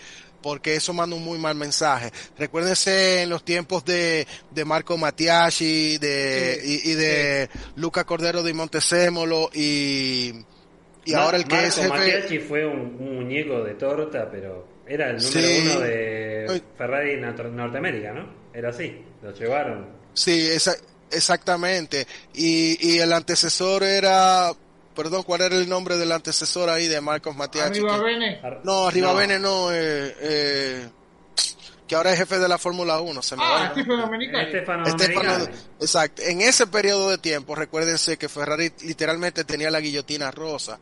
Porque eso manda un muy mal mensaje. Recuérdense en los tiempos de, de Marco Matiaschi de, Sí, y, y de Luca Cordero de Montesémolo y, y ahora el que Marco es jefe... Mattiacci fue un, un muñeco de torta, pero era el número Sí. uno de. Ferrari Nor- Norteamérica, ¿no? Era así, lo llevaron. Sí, esa- exactamente. Y, y el antecesor era, perdón, ¿cuál era el nombre del antecesor ahí de Marcos Matiachi? Arriba Bene. No, arriba Bene no, eh, eh, que ahora es jefe de la Fórmula 1. Se me va Ah. Stephen Domenicali. Estefano exacto. En ese periodo de tiempo, recuérdense que Ferrari literalmente tenía la guillotina rosa.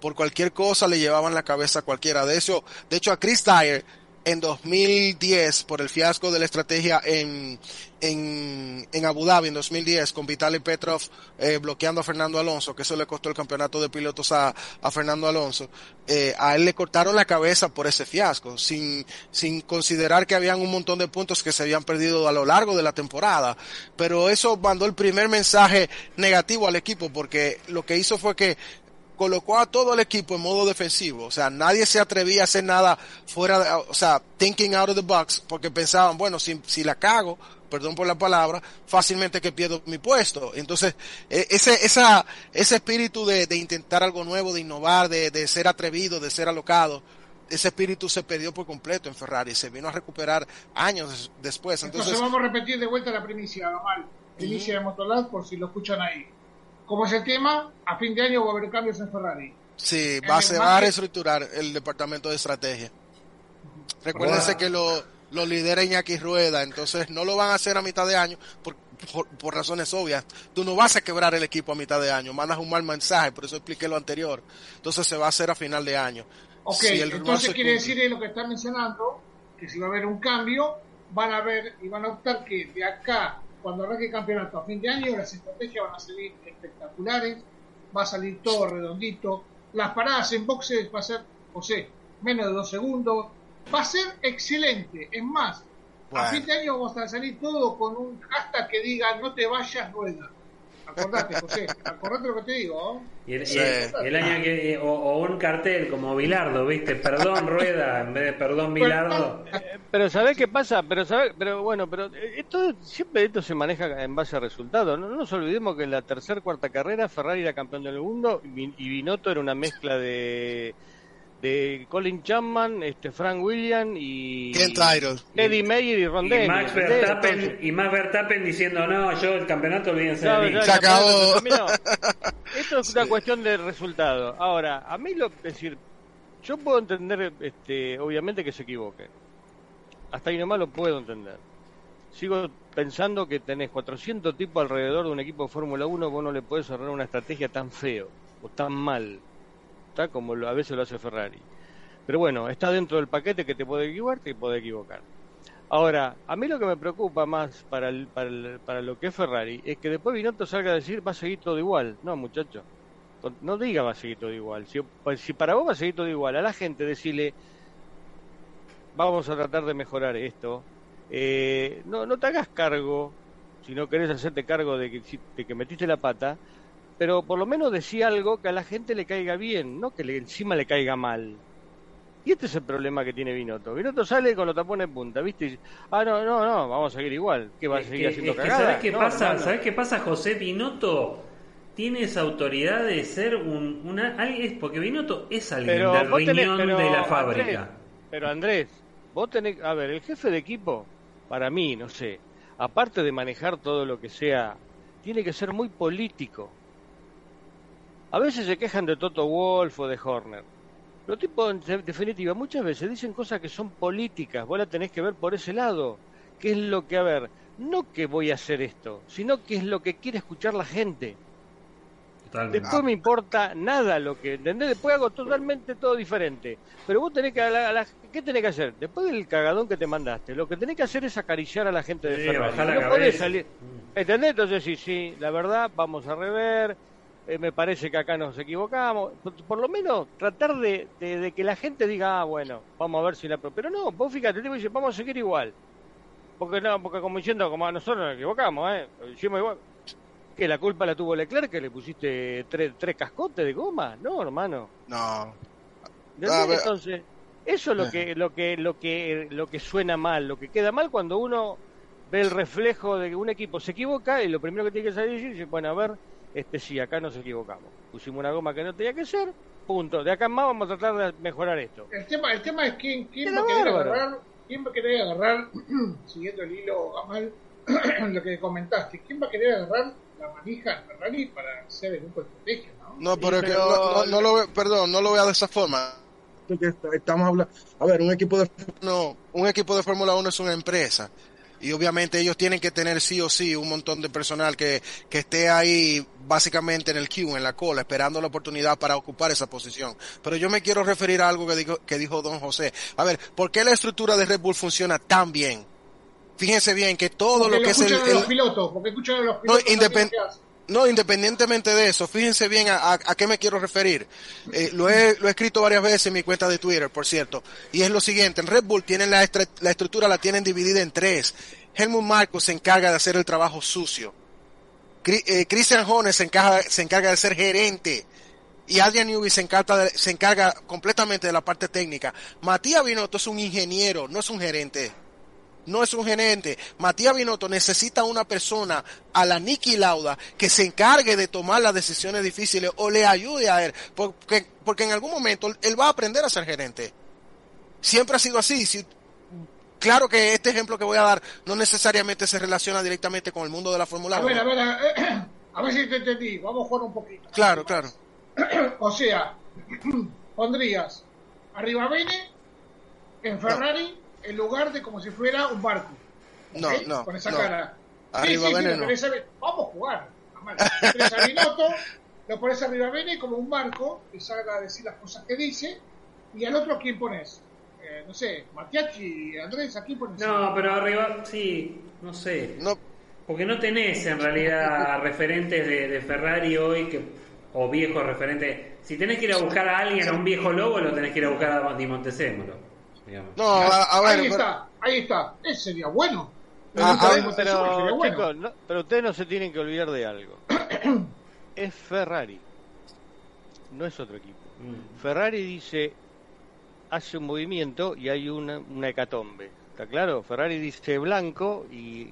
Por cualquier cosa le llevaban la cabeza a cualquiera. De hecho, de hecho a Chris Dyer en 2010 por el fiasco de la estrategia en, en, en Abu Dhabi en 2010 con Vitaly Petrov eh, bloqueando a Fernando Alonso, que eso le costó el campeonato de pilotos a, a Fernando Alonso, eh, a él le cortaron la cabeza por ese fiasco, sin, sin considerar que habían un montón de puntos que se habían perdido a lo largo de la temporada. Pero eso mandó el primer mensaje negativo al equipo, porque lo que hizo fue que colocó a todo el equipo en modo defensivo. O sea, nadie se atrevía a hacer nada fuera de, o sea, thinking out of the box, porque pensaban, bueno, si, si la cago, perdón por la palabra, fácilmente que pierdo mi puesto. Entonces, eh, ese, esa, ese espíritu de, de intentar algo nuevo, de innovar, de, de ser atrevido, de ser alocado, ese espíritu se perdió por completo en Ferrari, se vino a recuperar años des- después. Entonces, Entonces, vamos a repetir de vuelta la primicia, Gamal. Primicia de Motolad, por si lo escuchan ahí. Como es el tema, a fin de año va a haber cambios en Ferrari. Sí, En va, el se va a reestructurar el departamento de estrategia. Recuérdense Wow. que lo, lo lidera Iñaki Rueda, entonces no lo van a hacer a mitad de año por, por, por razones obvias. Tú no vas a quebrar el equipo a mitad de año, mandas un mal mensaje, por eso expliqué lo anterior. Entonces se va a hacer a final de año. Ok, Si el rumor entonces se quiere decir lo que está mencionando, que si va a haber un cambio, van a ver y van a optar que de acá, cuando arranque el campeonato a fin de año, las estrategias van a salir espectaculares, va a salir todo redondito, las paradas en boxes va a ser, José, menos de dos segundos, va a ser excelente, es más, a fin de año vamos a salir todo con un hashtag que diga no te vayas rueda. Acordate, José, acordate lo que te digo. Y el, Sí. y el- el año que, o, o un cartel como Bilardo, ¿viste? Perdón Rueda en vez de perdón Bilardo. Eh, Pero ¿sabés qué pasa? Pero sabe, pero bueno, pero eh, esto siempre esto se maneja en base a resultados. No, no nos olvidemos que en la tercera cuarta carrera Ferrari era campeón del mundo y Binotto era una mezcla de de Colin Chapman, este Frank Williams y Ken Tyrrell. Eddie Meyer y Ron Y Max. Verstappen, y Max Verstappen diciendo, no, yo el campeonato olvídense Claro, de mí. ya, Se acabó. Esto es una cuestión de resultado. Ahora, a mí lo es decir, yo puedo entender, este, obviamente que se equivoque. Hasta ahí nomás lo puedo entender. Sigo pensando que tenés 400 tipos alrededor de un equipo de Fórmula 1, vos no le podés cerrar una estrategia tan feo o tan mal, como a veces lo hace Ferrari. Pero bueno, está dentro del paquete que te puede equivocar, te puede equivocar. Ahora, a mí lo que me preocupa más para, el- para, para lo que es Ferrari es que después Binotto salga a decir va a seguir todo igual. No, muchacho. No diga va a seguir todo igual. Si, pues, si para vos va a seguir todo igual, a la gente decirle vamos a tratar de mejorar esto. Eh, no, no te hagas cargo, si no querés hacerte cargo de que, de que metiste la pata, pero por lo menos decía algo que a la gente le caiga bien, no que le- encima le caiga mal. Y este es el problema que tiene Binotto. Binotto sale con los tapones en punta, ¿viste? Y ah, no, no, no, vamos a seguir igual. ¿Qué va a Es seguir que- haciendo es que cagada? ¿Sabés qué No, pasa? hermano. ¿Sabés qué pasa? José Binotto tiene esa autoridad de ser un, una, alguien- es porque Binotto es alguien Pero del tenés- riñón pero, de la Andrés, fábrica. pero Andrés, vos tenés, a ver, el jefe de equipo, para mí, no sé, aparte de manejar todo lo que sea, tiene que ser muy político. A veces se quejan de Toto Wolf o de Horner. Los tipos, en de- definitiva, muchas veces dicen cosas que son políticas. Vos la tenés que ver por ese lado. ¿Qué es lo que, a ver, no que voy a hacer esto, sino que es lo que quiere escuchar la gente. Totalmente. Después me importa nada lo que, ¿entendés? Después hago totalmente todo diferente. Pero vos tenés que, a la- a la- ¿qué tenés que hacer? Después del cagadón que te mandaste, lo que tenés que hacer es acariciar a la gente de Sí, Ferrari. no podés salir, ¿entendés? Entonces sí, sí, la verdad, vamos a rever, eh, me parece que acá nos equivocamos. Por, por lo menos tratar de, de- de que la gente diga, ah, bueno, vamos a ver si la... pro-". Pero no, vos fíjate, el tipo dice, vamos a seguir igual. Porque no, porque como diciendo, como a nosotros nos equivocamos, ¿eh? Hicimos igual. ¿Que la culpa la tuvo Leclerc que le pusiste tres, tres cascotes de goma? No, hermano. No. ¿Entendés? A ver. Entonces, eso es lo que, lo que, lo que, lo que suena mal, lo que queda mal cuando uno ve el reflejo de que un equipo se equivoca y lo primero que tiene que salir es decir, bueno, a ver, este sí, acá nos equivocamos. Pusimos una goma que no tenía que ser, punto. De acá en más vamos a tratar de mejorar esto. El tema, el tema es quién, quién va a querer agarrar, quién va a querer agarrar, siguiendo el hilo Gamal, lo que comentaste, quién va a querer agarrar la manija en Ferrari para hacer el grupo de estrategia, ¿no? No, pero, Sí, es que no, no- no lo ve- perdón, no lo vea de esa forma. Estamos hablando, a ver, un equipo de No, un equipo de Fórmula 1 es una empresa. Y obviamente ellos tienen que tener sí o sí un montón de personal que, que esté ahí básicamente en el queue, en la cola, esperando la oportunidad para ocupar esa posición. Pero yo me quiero referir a algo que dijo, que dijo don José. A ver, ¿por qué la estructura de Red Bull funciona tan bien? Fíjense bien que todo porque lo que es el, los pilotos, porque escuchan a los pilotos. también independ-. No, independientemente de eso, fíjense bien a, a- qué me quiero referir. Eh, lo, he, lo he escrito varias veces en mi cuenta de Twitter, por cierto. Y es lo siguiente, en Red Bull tienen la, la estructura, la tienen dividida en tres. Helmut Marko se encarga de hacer el trabajo sucio. Eh, Christian Horner se encarga, se encarga de ser gerente. Y Adrian Newey se encarga, de- se encarga completamente de la parte técnica. Matías Binotto es un ingeniero, no es un gerente no es un gerente. Matías Binotto necesita una persona a la Nicky Lauda que se encargue de tomar las decisiones difíciles o le ayude a él, porque, porque en algún momento él va a aprender a ser gerente. Siempre ha sido así. Si- claro que este ejemplo que voy a dar no necesariamente se relaciona directamente con el mundo de la Fórmula A 1. ver, a ver, a, a ver si te entendí. Vamos a jugar un poquito. Claro, claro. O sea, pondrías arriba Bene en Ferrari en lugar de como si fuera un barco. No, no, Con esa no. cara. Arriba sí, sí, sí, Vamos a jugar. A Binotto, lo pones arriba Bene como un barco que salga a decir las cosas que dice. Y al otro, ¿a quién pones? Eh, no sé, Matiachi, Andrés, ¿a quién pones? No, pero arriba, sí, no sé. No, Porque no tenés en realidad referentes de, de Ferrari hoy que o viejos referentes. Si tenés que ir a buscar a alguien, a un viejo lobo, lo tenés que ir a buscar a Di Montesémolo. Digamos. no, a, a ver, ahí pero- está, ahí está. Ese sería bueno. Ah, ah, sería Pero, bueno. chicos, no- pero ustedes no se tienen que olvidar de algo. es Ferrari, no es otro equipo. Mm. Ferrari dice, hace un movimiento y hay una, una hecatombe. ¿Está claro? Ferrari dice blanco y,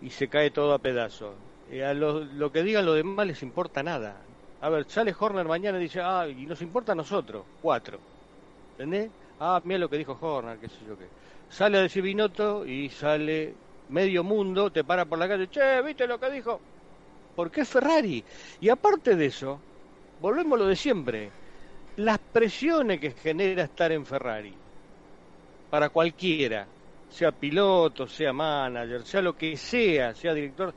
y se cae todo a pedazos. Eh, a lo, lo que digan los demás les importa nada. A ver, sale Horner mañana y dice, ah, y nos importa a nosotros, cuatro. ¿Entendés? Ah, mira lo que dijo Horner, qué sé yo qué. Sale a decir Binotto y sale medio mundo, te para por la calle, che, ¿viste lo que dijo? Porque es Ferrari. Y aparte de eso, volvemos a lo de siempre. Las presiones que genera estar en Ferrari, para cualquiera, sea piloto, sea manager, sea lo que sea, sea director.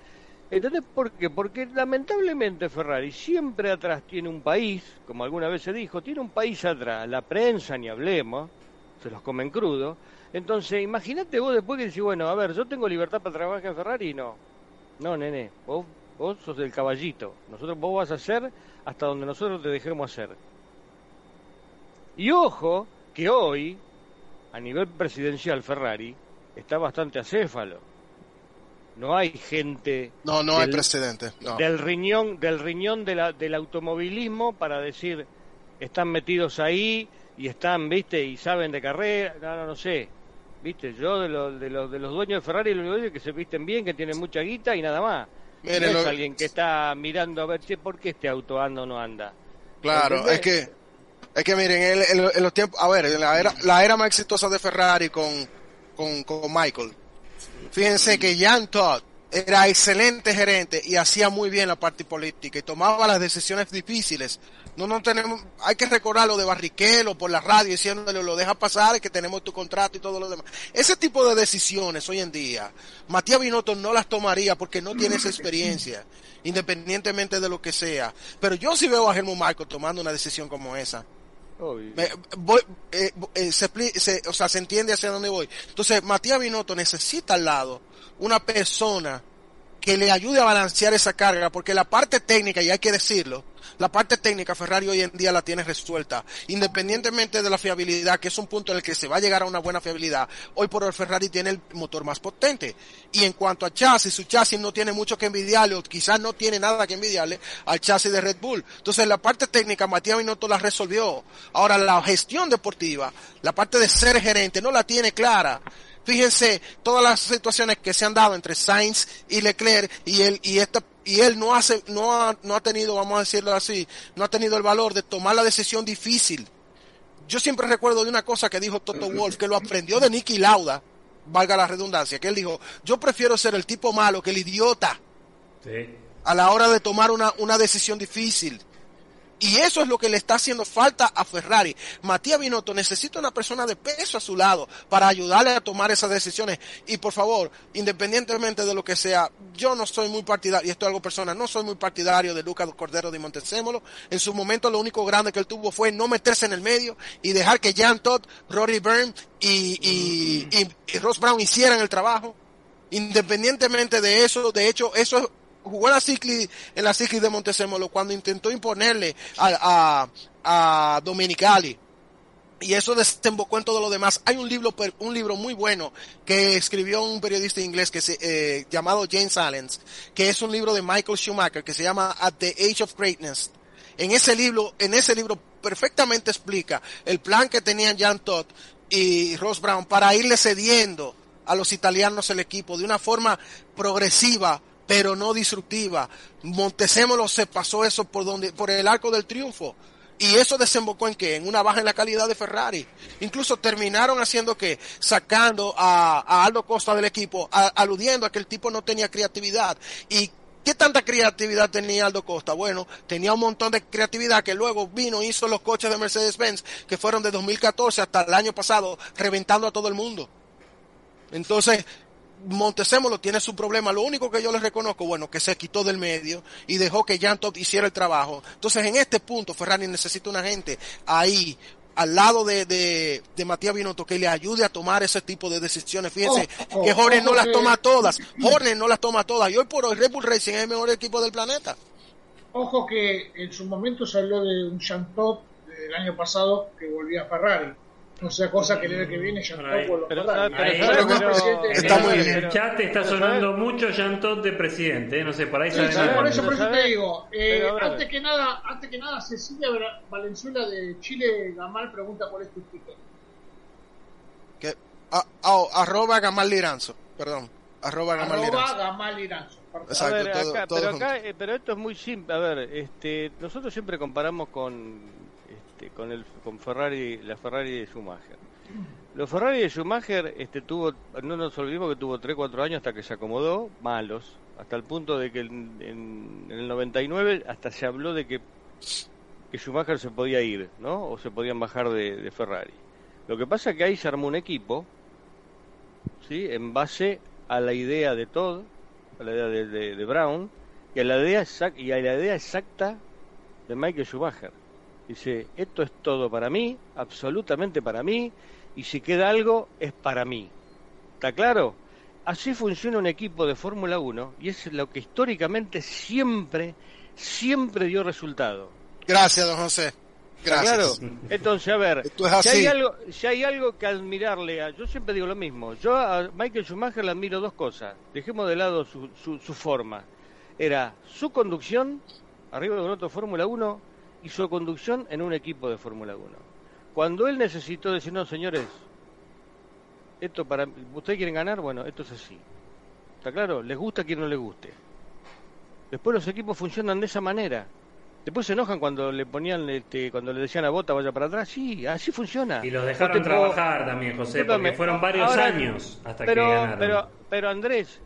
¿Entendés por qué? Porque lamentablemente Ferrari siempre atrás tiene un país, como alguna vez se dijo, tiene un país atrás, la prensa ni hablemos, se los comen crudo. Entonces, imagínate vos después que decís, bueno, a ver, yo tengo libertad para trabajar en Ferrari, no. No, nene, vos, vos sos el caballito. Nosotros vos vas a hacer hasta donde nosotros te dejemos hacer. Y ojo, que hoy, a nivel presidencial Ferrari, está bastante acéfalo. No hay gente no, no hay del- precedente. No. del riñón, del riñón de la- del automovilismo para decir están metidos ahí y están, viste, y saben de carrera, no, no, no sé. Viste, yo de los, de los, de los dueños de Ferrari lo digo es que se visten bien, que tienen mucha guita y nada más. Miren, no es lo- alguien que está mirando a ver, che, ¿por qué este auto anda o no anda? Claro, es que, es que miren, en los tiempos, a ver, en la era, la era más exitosa de Ferrari con, con, con Michael, fíjense que Jan Todd era excelente gerente y hacía muy bien la parte política y tomaba las decisiones difíciles. No, no tenemos, hay que recordar lo de Barrichello por la radio diciéndole lo deja pasar que tenemos tu contrato y todo lo demás. Ese tipo de decisiones hoy en día, Matías Binotto no las tomaría porque no tiene esa experiencia, independientemente de lo que sea. Pero yo sí veo a Helmut Marko tomando una decisión como esa. Me- voy- eh, eh, se, se- o sea, se entiende hacia dónde voy. Entonces, Matías Binotto necesita al lado una persona que le ayude a balancear esa carga, porque la parte técnica, y hay que decirlo, la parte técnica Ferrari hoy en día la tiene resuelta, independientemente de la fiabilidad, que es un punto en el que se va a llegar a una buena fiabilidad. Hoy por hoy Ferrari tiene el motor más potente. Y en cuanto a chasis, su chasis no tiene mucho que envidiarle, o quizás no tiene nada que envidiarle al chasis de Red Bull. Entonces la parte técnica Matías Binotto la resolvió. Ahora la gestión deportiva, la parte de ser gerente, no la tiene clara. Fíjense todas las situaciones que se han dado entre Sainz y Leclerc y él y esta y él no hace no ha, no ha tenido, vamos a decirlo así, no ha tenido el valor de tomar la decisión difícil. Yo siempre recuerdo de una cosa que dijo Toto Wolf, que lo aprendió de Nicky Lauda, valga la redundancia, que él dijo, yo prefiero ser el tipo malo que el idiota Sí. a la hora de tomar una, una decisión difícil. Y eso es lo que le está haciendo falta a Ferrari. Matías Binotto necesita una persona de peso a su lado para ayudarle a tomar esas decisiones. Y por favor, independientemente de lo que sea, yo no soy muy partidario, y esto es algo personal, no soy muy partidario de Lucas Cordero de Montezémolo. En su momento lo único grande que él tuvo fue no meterse en el medio y dejar que Jan Todd, Rory Byrne y, y, y, y Ross Brown hicieran el trabajo. Independientemente de eso, de hecho, eso es jugó en la cicli, en la cicli de Montezemolo cuando intentó imponerle a, a, a Dominicali. Y eso desembocó en todo lo demás. Hay un libro, un libro muy bueno que escribió un periodista inglés que se, eh, llamado James Allens, que es un libro de Michael Schumacher que se llama At the Age of Greatness. En ese libro, en ese libro perfectamente explica el plan que tenían Jan Todd y Ross Brown para irle cediendo a los italianos el equipo de una forma progresiva pero no disruptiva. Montezemolo se pasó eso por donde, por el arco del triunfo. Y eso desembocó en qué? En una baja en la calidad de Ferrari. Incluso terminaron haciendo que, sacando a, Aldo Costa del equipo, aludiendo a que el tipo no tenía creatividad. Y ¿Qué tanta creatividad tenía Aldo Costa? Bueno, tenía un montón de creatividad que luego vino, hizo los coches de Mercedes-Benz, que fueron de 2014 hasta el año pasado, reventando a todo el mundo. Entonces, Montezemolo tiene su problema. Lo único que yo le reconozco, bueno, que se quitó del medio y dejó que Jan hiciera el trabajo. Entonces, en este punto, Ferrari necesita una gente ahí, al lado de, de, de Matías Binotto, que le ayude a tomar ese tipo de decisiones. Fíjense Ojo, que Horner no ojo las que- toma todas. Horner no las toma todas. Y hoy por hoy, Red Bull Racing es el mejor equipo del planeta. Ojo que en su momento se habló de un Chantot del año pasado que volvía a Ferrari. No sea cosa que el año que viene Chantot Ahí. vuelva Pero, a Ferrari. pero, Ahí. ¿sabes? Pero- Pero- presidente- Está muy en bien. el chat está sonando ¿sabes? mucho Jantot de presidente, no sé, por ahí Sí, sale por eso, por eso te digo. eh, antes que nada, antes que nada, Cecilia Valenzuela de Chile Gamal pregunta cuál es tu Twitter. Que, a- a- arroba Gamal Liranzo, perdón. Arroba Gamal Liranzo. Gamal. Exacto, A ver, todo- acá- todo pero acá, eh, pero esto es muy simple. A ver, este, nosotros siempre comparamos con, este, con el, con Ferrari, la Ferrari de Schumacher. Los Ferrari de Schumacher, este, tuvo, no nos olvidemos que tuvo 3, 4 años hasta que se acomodó, malos, hasta el punto de que en, en- en el 99 hasta se habló de que, que Schumacher se podía ir, ¿no? O se podían bajar de, Ferrari. Lo que pasa es que ahí se armó un equipo, ¿sí? En base a la idea de Todd, a la idea de, de- Brown y a la idea y a la idea exacta de Michael Schumacher. Dice, esto es todo para mí, absolutamente para mí, y si queda algo es para mí. ¿Está claro? Así funciona un equipo de Fórmula 1 y es lo que históricamente siempre, siempre dio resultado. Gracias, don José. ¿Está Gracias. Claro. Entonces, a ver, es si hay algo, si hay algo que admirarle a, yo siempre digo lo mismo, yo a Michael Schumacher le admiro dos cosas, dejemos de lado su, su, su forma, era su conducción arriba de un de Fórmula 1 y su conducción en un equipo de Fórmula 1. Cuando él necesitó decir, no señores, esto para, ustedes quieren ganar, bueno, esto es así. ¿Está claro? Les gusta a quien no les guste. Después los equipos funcionan de esa manera. Después se enojan cuando le ponían, este, cuando le decían a Bota vaya para atrás. Sí, así funciona. Y los No dejaron puedo- trabajar también, José, Discúlpame, porque fueron varios ahora- años hasta pero, que ganaron. Pero, pero Andrés,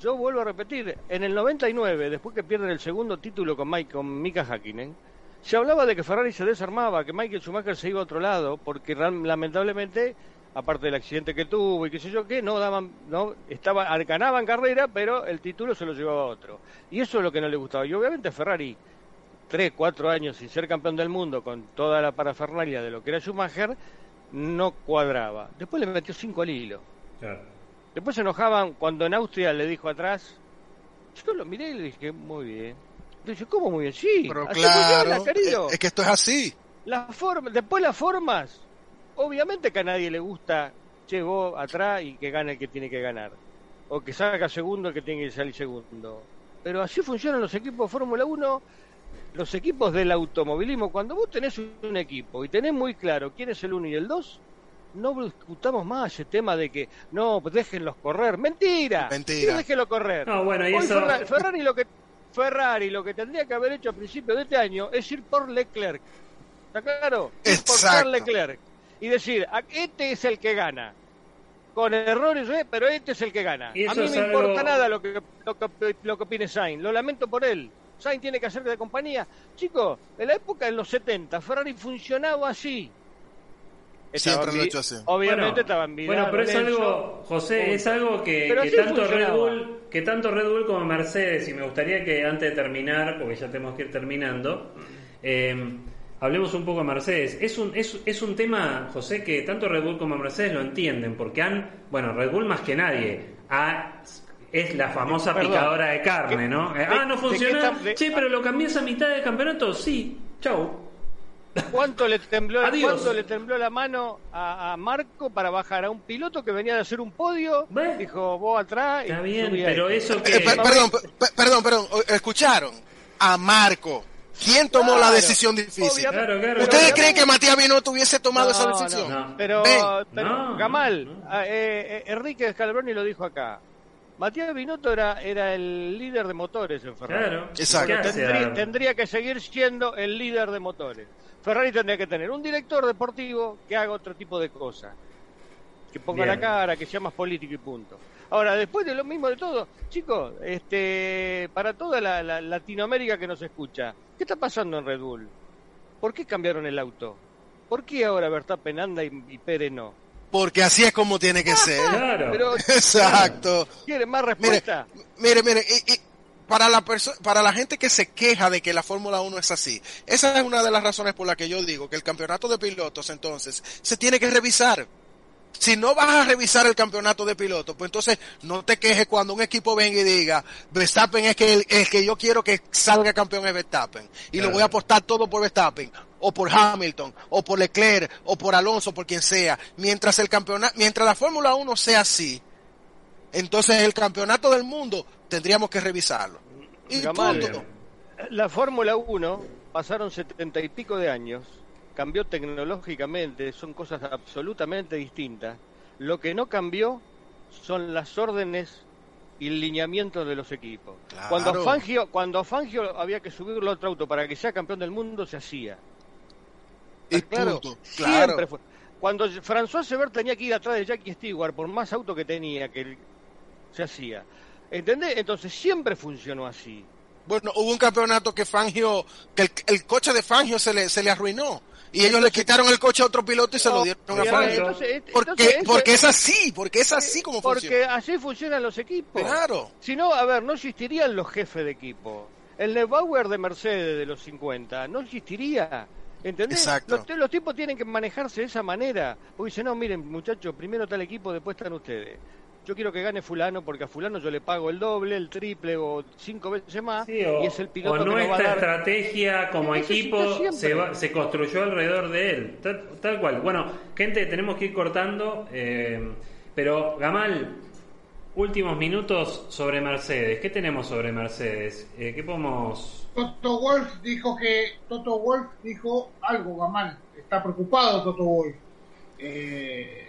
yo vuelvo a repetir, en el 99, después que pierden el segundo título con, Mike, con Mika Hakkinen, se hablaba de que Ferrari se desarmaba, que Michael Schumacher se iba a otro lado, porque lamentablemente, aparte del accidente que tuvo y qué sé yo qué, no daban, no, estaba, ganaban carrera, pero el título se lo llevaba otro. Y eso es lo que no le gustaba. Y obviamente Ferrari, tres, cuatro años sin ser campeón del mundo, con toda la parafernalia de lo que era Schumacher, no cuadraba. Después le metió cinco al hilo. Claro. Después se enojaban cuando en Austria le dijo atrás, Yo lo miré y le dije, muy bien. Dice, ¿cómo muy bien? Sí, Pero claro, funciona, querido. es, es que esto es así. La forma, después las formas, obviamente que a nadie le gusta, che, vos atrás y que gane el que tiene que ganar. O que salga segundo el que tiene que salir segundo. Pero así funcionan los equipos de Fórmula 1, los equipos del automovilismo. Cuando vos tenés un equipo y tenés muy claro quién es el 1 y el 2, no discutamos más ese tema de que no, pues déjenlos correr. Mentira. Mentira. Sí, déjenlo correr. No, bueno, y Hoy eso. Ferrari, Ferrari lo que Ferrari lo que tendría que haber hecho a principios de este año es ir por Leclerc. ¿Está claro? Ir por. Charles Leclerc. Y decir, "A- este es el que gana. Con errores, eh, pero este es el que gana. A mí me algo- importa nada lo que, lo, que, lo que opine Sainz. Lo lamento por él. Sainz tiene que hacer de compañía. Chicos, en la época de los 70, Ferrari funcionaba así. Siempre Estaban lo he vi- hecho así. Obviamente Bueno, estaban bien. Bueno, pero es algo, José, es algo que, que tanto Red. Bull, que tanto Red Bull como Mercedes, y me gustaría que antes de terminar, porque ya tenemos que ir terminando, eh, hablemos un poco de Mercedes. Es un, es, es un tema, José, que tanto Red Bull como Mercedes lo entienden, porque han, bueno, Red Bull más que nadie, ha- es la famosa Perdón. picadora de carne, ¿Qué- ¿no? Eh, de- ah, no funciona. de- Che, pero lo cambiás a mitad de campeonato, sí. Chau. ¿Cuánto le tembló, Adiós. cuánto le tembló la mano a, a Marco para bajar a un piloto que venía de hacer un podio? Dijo, vos atrás. y Está bien, pero ahí. eso Eh, que... per- perdón, per- perdón, perdón. ¿Escucharon? A Marco. ¿Quién tomó la decisión difícil? Claro, claro. ¿Ustedes Pero creen que Matías Binotto hubiese tomado No, esa no, decisión? no. Pero, Ven. pero No, Gamal, no. ah, eh, eh, Enrique Scalabroni lo dijo acá. Matías Binotto era, era el líder de motores en Ferrari. Claro. Exacto. ¿Qué hace Tendría, tendría que seguir siendo el líder de motores. Ferrari tendría que tener un director deportivo que haga otro tipo de cosas. Que ponga Bien. la cara, que sea más político y punto. Ahora, después de lo mismo de todo, chicos, este, para toda la, la Latinoamérica que nos escucha, ¿qué está pasando en Red Bull? ¿Por qué cambiaron el auto? ¿Por qué ahora Verstappen anda y, y Pérez no? Porque así es como tiene que ser. Claro. Pero, Exacto. ¿quieren más Mire, respuesta? mire, mire, y- y para la perso- para la gente que se queja de que la Fórmula 1 es así, esa es una de las razones por las que yo digo que el campeonato de pilotos entonces se tiene que revisar. Si no vas a revisar el campeonato de pilotos, pues entonces no te quejes cuando un equipo venga y diga, Verstappen es que el, el que yo quiero que salga campeón es Verstappen. Y lo voy a apostar todo por Verstappen, o por Hamilton, o por Leclerc, o por Alonso, por quien sea. Mientras el campeonato, mientras la Fórmula 1 sea así, entonces el campeonato del mundo tendríamos que revisarlo. Y punto. La Fórmula 1 pasaron setenta y pico de años, cambió tecnológicamente, son cosas absolutamente distintas. Lo que no cambió son las órdenes y el lineamiento de los equipos. Claro. Cuando Fangio, cuando Fangio había que subirlo a otro auto para que sea campeón del mundo, se hacía. Y ¿Está claro? punto. Claro. Siempre fue. Cuando François Sever tenía que ir atrás de Jackie Stewart, por más auto que tenía, que él- se hacía. ¿Entendés? Entonces siempre funcionó así. Bueno, hubo un campeonato que Fangio, que el, el coche de Fangio se le, se le arruinó. Y ellos le quitaron el coche a otro piloto y se lo dieron a Fangio. entonces, et- Porque, entonces eso- porque es así, porque es así como Porque funciona. así funcionan los equipos. Claro. Si no, a ver, no existirían los jefes de equipo. El Neubauer de Mercedes de los 50 no existiría. ¿Entendés? Exacto. Los, los tipos tienen que manejarse de esa manera. Porque dicen, no, miren, muchachos, primero está el equipo, después están ustedes. Yo quiero que gane fulano porque a fulano yo le pago el doble, el triple o cinco veces más Sí, o, y es el piloto o que nos va a nuestra dar. estrategia como equipo se, va- se construyó alrededor de él, tal, tal cual. Bueno, gente, tenemos que ir cortando, eh, pero Gamal, últimos minutos sobre Mercedes. ¿Qué tenemos sobre Mercedes? Eh, ¿Qué podemos...? Toto Wolf dijo que Toto Wolf dijo algo Gamal está preocupado Toto Wolf eh,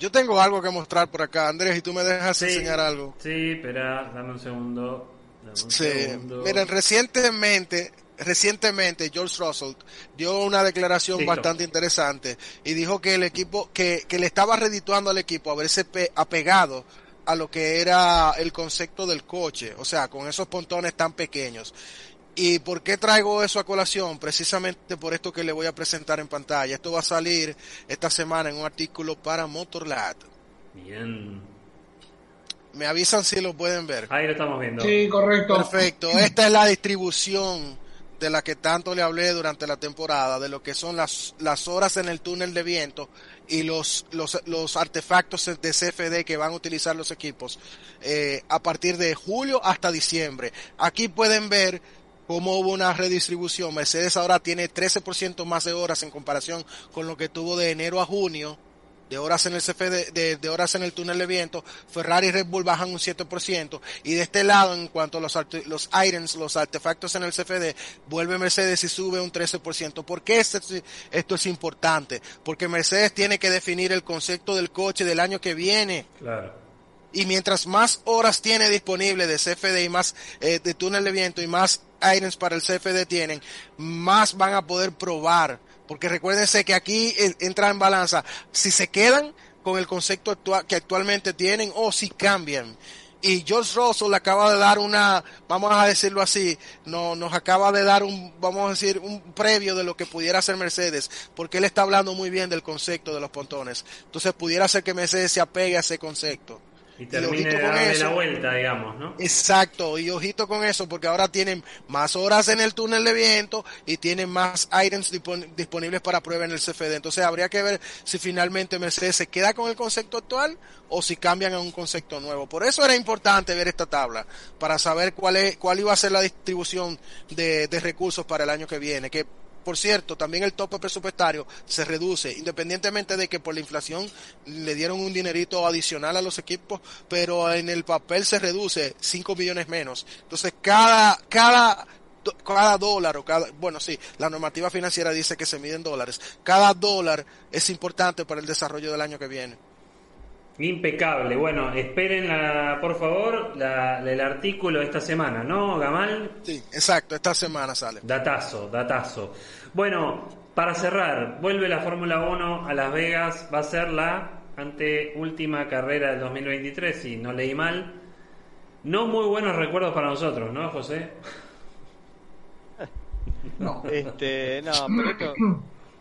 Yo tengo algo que mostrar por acá, Andrés, y tú me dejas Sí. enseñar algo. Sí, espera, dame un segundo. Dame un Sí, segundo. miren, recientemente, recientemente George Russell dio una declaración Listo. bastante interesante y dijo que el equipo, que, que le estaba redituando al equipo haberse pe- apegado a lo que era el concepto del coche, o sea, con esos pontones tan pequeños. ¿Y por qué traigo eso a colación? Precisamente por esto que le voy a presentar en pantalla. Esto va a salir esta semana en un artículo para Motorlad. Bien. Me avisan si lo pueden ver. Ahí lo estamos viendo. sí correcto Perfecto. Esta es la distribución de la que tanto le hablé durante la temporada, de lo que son las, las horas en el túnel de viento y los, los, los artefactos de CFD que van a utilizar los equipos eh, a partir de julio hasta diciembre. Aquí pueden ver cómo hubo una redistribución. Mercedes ahora tiene 13% más de horas en comparación con lo que tuvo de enero a junio de horas en el CFD, de, de, horas en el túnel de viento, Ferrari y Red Bull bajan un 7%, y de este lado, en cuanto a los, los items, los artefactos en el CFD, vuelve Mercedes y sube un 13%. ¿Por qué esto, esto es importante? Porque Mercedes tiene que definir el concepto del coche del año que viene. Claro. Y mientras más horas tiene disponible de CFD y más eh, de túnel de viento y más items para el CFD tienen, más van a poder probar porque recuérdense que aquí entra en balanza si se quedan con el concepto actual, que actualmente tienen o si cambian. Y George Russell acaba de dar una, vamos a decirlo así, no, nos acaba de dar un, vamos a decir, un previo de lo que pudiera ser Mercedes, porque él está hablando muy bien del concepto de los pontones. Entonces pudiera ser que Mercedes se apegue a ese concepto. Y termine de darle la vuelta, digamos, ¿no? Exacto, y ojito con eso, porque ahora tienen más horas en el túnel de viento y tienen más items disponibles para prueba en el CFD. Entonces habría que ver si finalmente Mercedes se queda con el concepto actual o si cambian a un concepto nuevo. Por eso era importante ver esta tabla, para saber cuál, es, cuál iba a ser la distribución de, de recursos para el año que viene, que por cierto, también el tope presupuestario se reduce, independientemente de que por la inflación le dieron un dinerito adicional a los equipos, pero en el papel se reduce 5 millones menos. Entonces, cada, cada, cada dólar o cada, bueno, sí, la normativa financiera dice que se mide en dólares. Cada dólar es importante para el desarrollo del año que viene. Impecable. Bueno, esperen, la, por favor, la, el artículo esta semana, ¿no, Gamal? Sí, exacto, esta semana sale. Datazo, datazo. Bueno, para cerrar, vuelve la Fórmula 1 a Las Vegas, va a ser la anteúltima carrera del 2023, si no leí mal. No muy buenos recuerdos para nosotros, ¿no, José? No. Este, no, pero esto,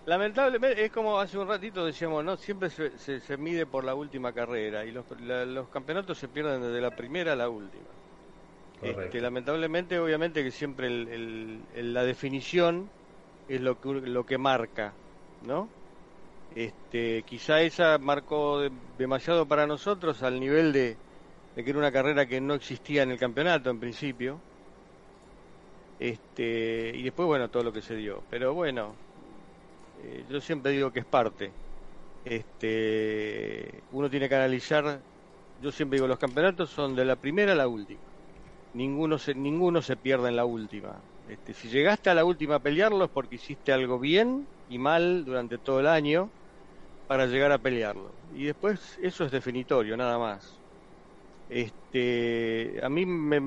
Lamentablemente, es como hace un ratito decíamos, no siempre se, se, mide por la última carrera y los, los, campeonatos se pierden desde la primera a la última. Este, lamentablemente, obviamente que siempre el, el, la definición es lo que, lo que marca, ¿no? Este, quizá esa marcó demasiado para nosotros al nivel de, de que era una carrera que no existía en el campeonato en principio. Este, y después, bueno, todo lo que se dio. Pero bueno, eh, yo siempre digo que es parte. Este, uno tiene que analizar, yo siempre digo, los campeonatos son de la primera a la última. Ninguno se, ninguno se pierde en la última. Este, si llegaste a la última a pelearlo es porque hiciste algo bien y mal durante todo el año para llegar a pelearlo. Y después eso es definitorio, nada más. Este, a mí me,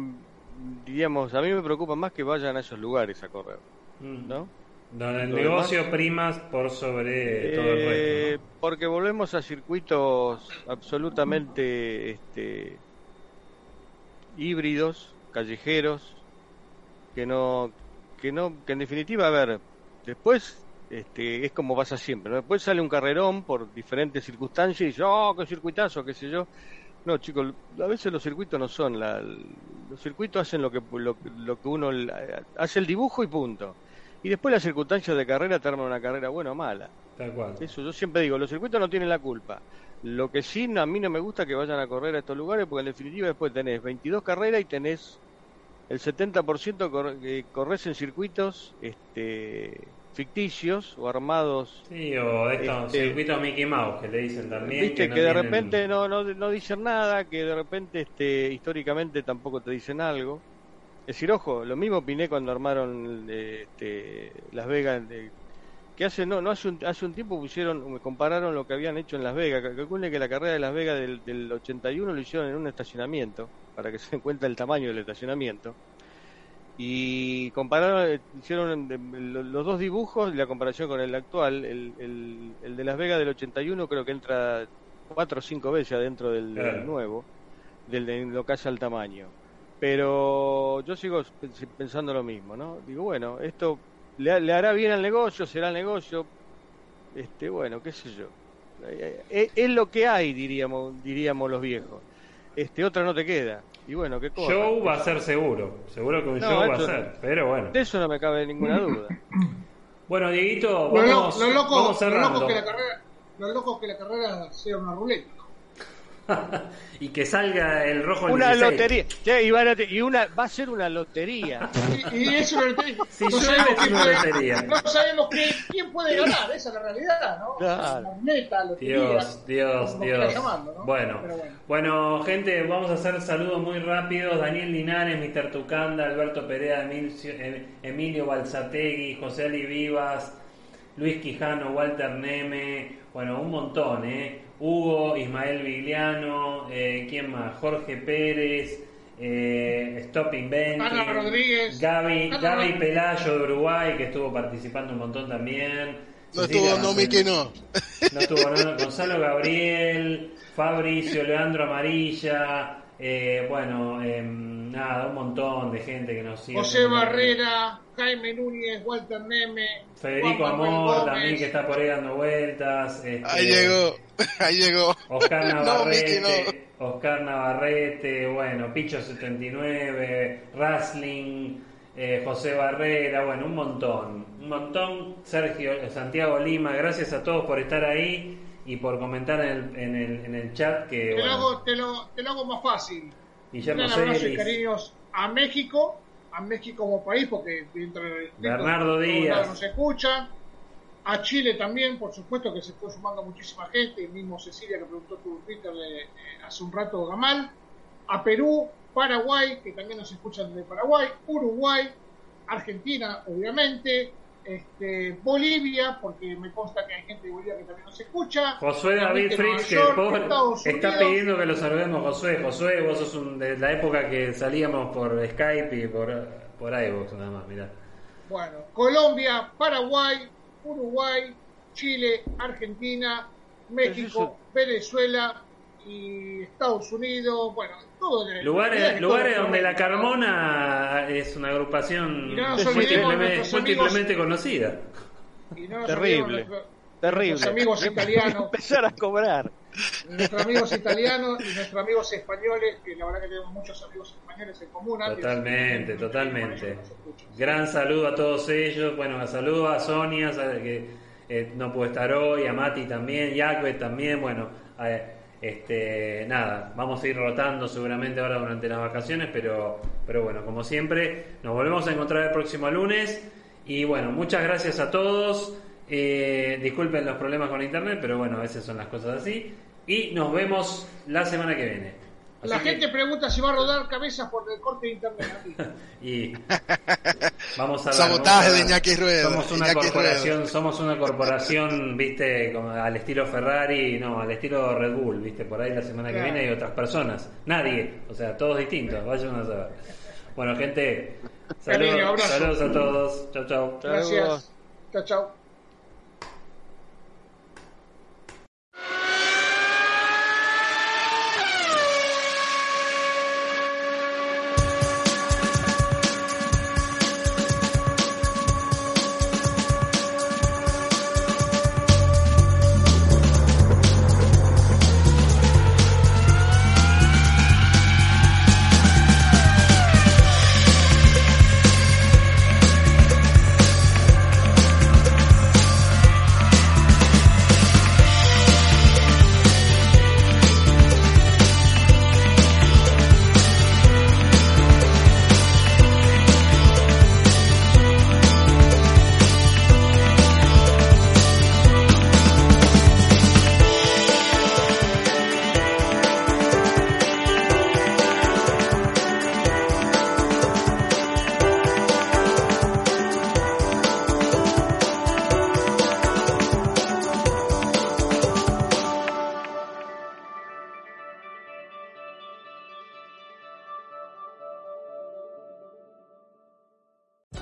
diríamos, a mí me preocupa más que vayan a esos lugares a correr, mm. Donde el negocio primas por sobre todo el resto. ¿no? Porque volvemos a circuitos absolutamente este, híbridos, callejeros, que no, que no, que en definitiva, a ver, después este, es como pasa siempre, ¿no? después sale un carrerón por diferentes circunstancias y dice, oh, qué circuitazo, qué sé yo. No, chicos, a veces los circuitos no son, la, los circuitos hacen lo que, lo, lo que uno hace el dibujo y punto y después las circunstancias de carrera te arman una carrera buena o mala. Tal cual. Eso yo siempre digo, los circuitos no tienen la culpa. Lo que sí a mí no me gusta que vayan a correr a estos lugares porque en definitiva después tenés 22 carreras y tenés el 70% cor eh, corres en circuitos este ficticios o armados. Sí, o estos este, circuitos Mickey Mouse que le dicen también. Viste que, de repente no, no, no dicen nada, que de repente este históricamente tampoco te dicen algo. Es decir, ojo, lo mismo opiné cuando armaron este, Las Vegas, que hace no no hace un, hace un tiempo pusieron, compararon lo que habían hecho en Las Vegas. Calculen que la carrera de Las Vegas del, del 81 lo hicieron en un estacionamiento, para que se den cuenta el tamaño del estacionamiento. Y compararon, eh, hicieron los dos dibujos y la comparación con el actual. El, el, el de Las Vegas del 81 creo que entra cuatro o cinco veces adentro del, del nuevo, del, de lo que hace al tamaño pero yo sigo pensando lo mismo, ¿no? Digo, bueno, esto le, hará bien al negocio, será el negocio, este, bueno, qué sé yo. Eh, eh, es, lo que hay, diríamos, diríamos los viejos. Este, otra no te queda. Y bueno, que corra. Show va a ser seguro. Seguro que un No, show va a ser. Pero bueno. De eso no me cabe ninguna duda. Bueno, Dieguito, vamos, lo- lo loco, vamos lo loco que la carrera, lo loco que la carrera sea una ruleta. y que salga el rojo el una 16. lotería. Y una, va a ser una lotería. Y, y eso lo entiendo. Si no, llueve, sabemos es quién una puede, lotería. no sabemos qué- quién puede ganar, esa es la realidad, ¿no? Claro. La neta, lotería, Dios, Dios, Dios. llamarlo, ¿no? Bueno, bueno. bueno, gente, vamos a hacer saludos muy rápidos. Daniel Linares, Mr. Tucanda, Alberto Perea, Emilio, Em- Emilio Balsategui, José Ali Vivas, Luis Quijano, Walter Neme, bueno, un montón, ¿eh? Hugo, Ismael Vigliano, eh, ¿quién más? Jorge Pérez, eh, Stop Inventing, Ana Rodríguez. Gaby, Ana Gaby Pelayo de Uruguay, que estuvo participando un montón también. No Cecilia estuvo, no, Miki, no. no estuvo no, Gonzalo Gabriel, Fabricio, Leandro Amarilla, eh, bueno, em, nada, un montón de gente que nos sigue. José Barrera, Jaime Núñez, Walter Neme, Federico Juan Amor Gómez. también que está por ahí dando vueltas. este, Ahí llegó, ahí llegó. Oscar No, Navarrete, Oscar Navarrete, bueno, Picho79, Rasling, eh, José Barrera, bueno, un montón, un montón. Sergio, Santiago Lima, gracias a todos por estar ahí y por comentar en el, en el, en el chat que, Te, lo hago, te, lo, te lo hago más fácil. Guillermo Un abrazo y cariños a México, a México como país, porque distrito Bernardo de Díaz. nos escuchan. A Chile también, por supuesto, que se fue sumando muchísima gente, el mismo Cecilia que preguntó tu Twitter eh, hace un rato, Gamal. A Perú, Paraguay, que también nos escuchan de Paraguay, Uruguay, Argentina, obviamente, este, Bolivia, porque me consta que hay gente de Bolivia que también nos escucha. Josué David obviamente Fritz, que York, está pidiendo que lo saludemos, Josué. Josué, vos sos un, de la época que salíamos por Skype y por, por iVoox nada más, mirá. Bueno, Colombia, Paraguay, Uruguay, Chile, Argentina, México, Venezuela y Estados Unidos, bueno, todo el- Lugares, todo lugares donde la Carmona es una agrupación no múltiplemente, conocida. y no nos Terrible. nuestro- Terrible. Nuestros amigos italianos, Empezar a cobrar. nuestros amigos italianos y nuestros amigos españoles, que la verdad que tenemos muchos amigos españoles en común. Totalmente, totalmente. Gran saludo a todos ellos. Bueno, saludo a Sonia, sabe que eh, no puede estar hoy, a Mati también, Jacques también. Bueno, eh, este, nada, vamos a ir rotando seguramente ahora durante las vacaciones, pero, pero bueno, como siempre, nos volvemos a encontrar el próximo lunes. Y bueno, muchas gracias a todos. Eh, disculpen los problemas con internet, pero bueno, a veces son las cosas así. Y nos vemos la semana que viene. Así La que- gente pregunta si va a rodar cabezas por el corte de internet. y vamos a Sabotaje de Iñaki Rueda, Somos una Iñaki corporación, somos una corporación, viste, como al estilo Ferrari, no, al estilo Red Bull, viste, por ahí la semana que viene hay otras personas, nadie, o sea, todos distintos, vayan a saber. Bueno, gente, saludos, saludos a todos, chao, chao. Gracias. Chao, chao.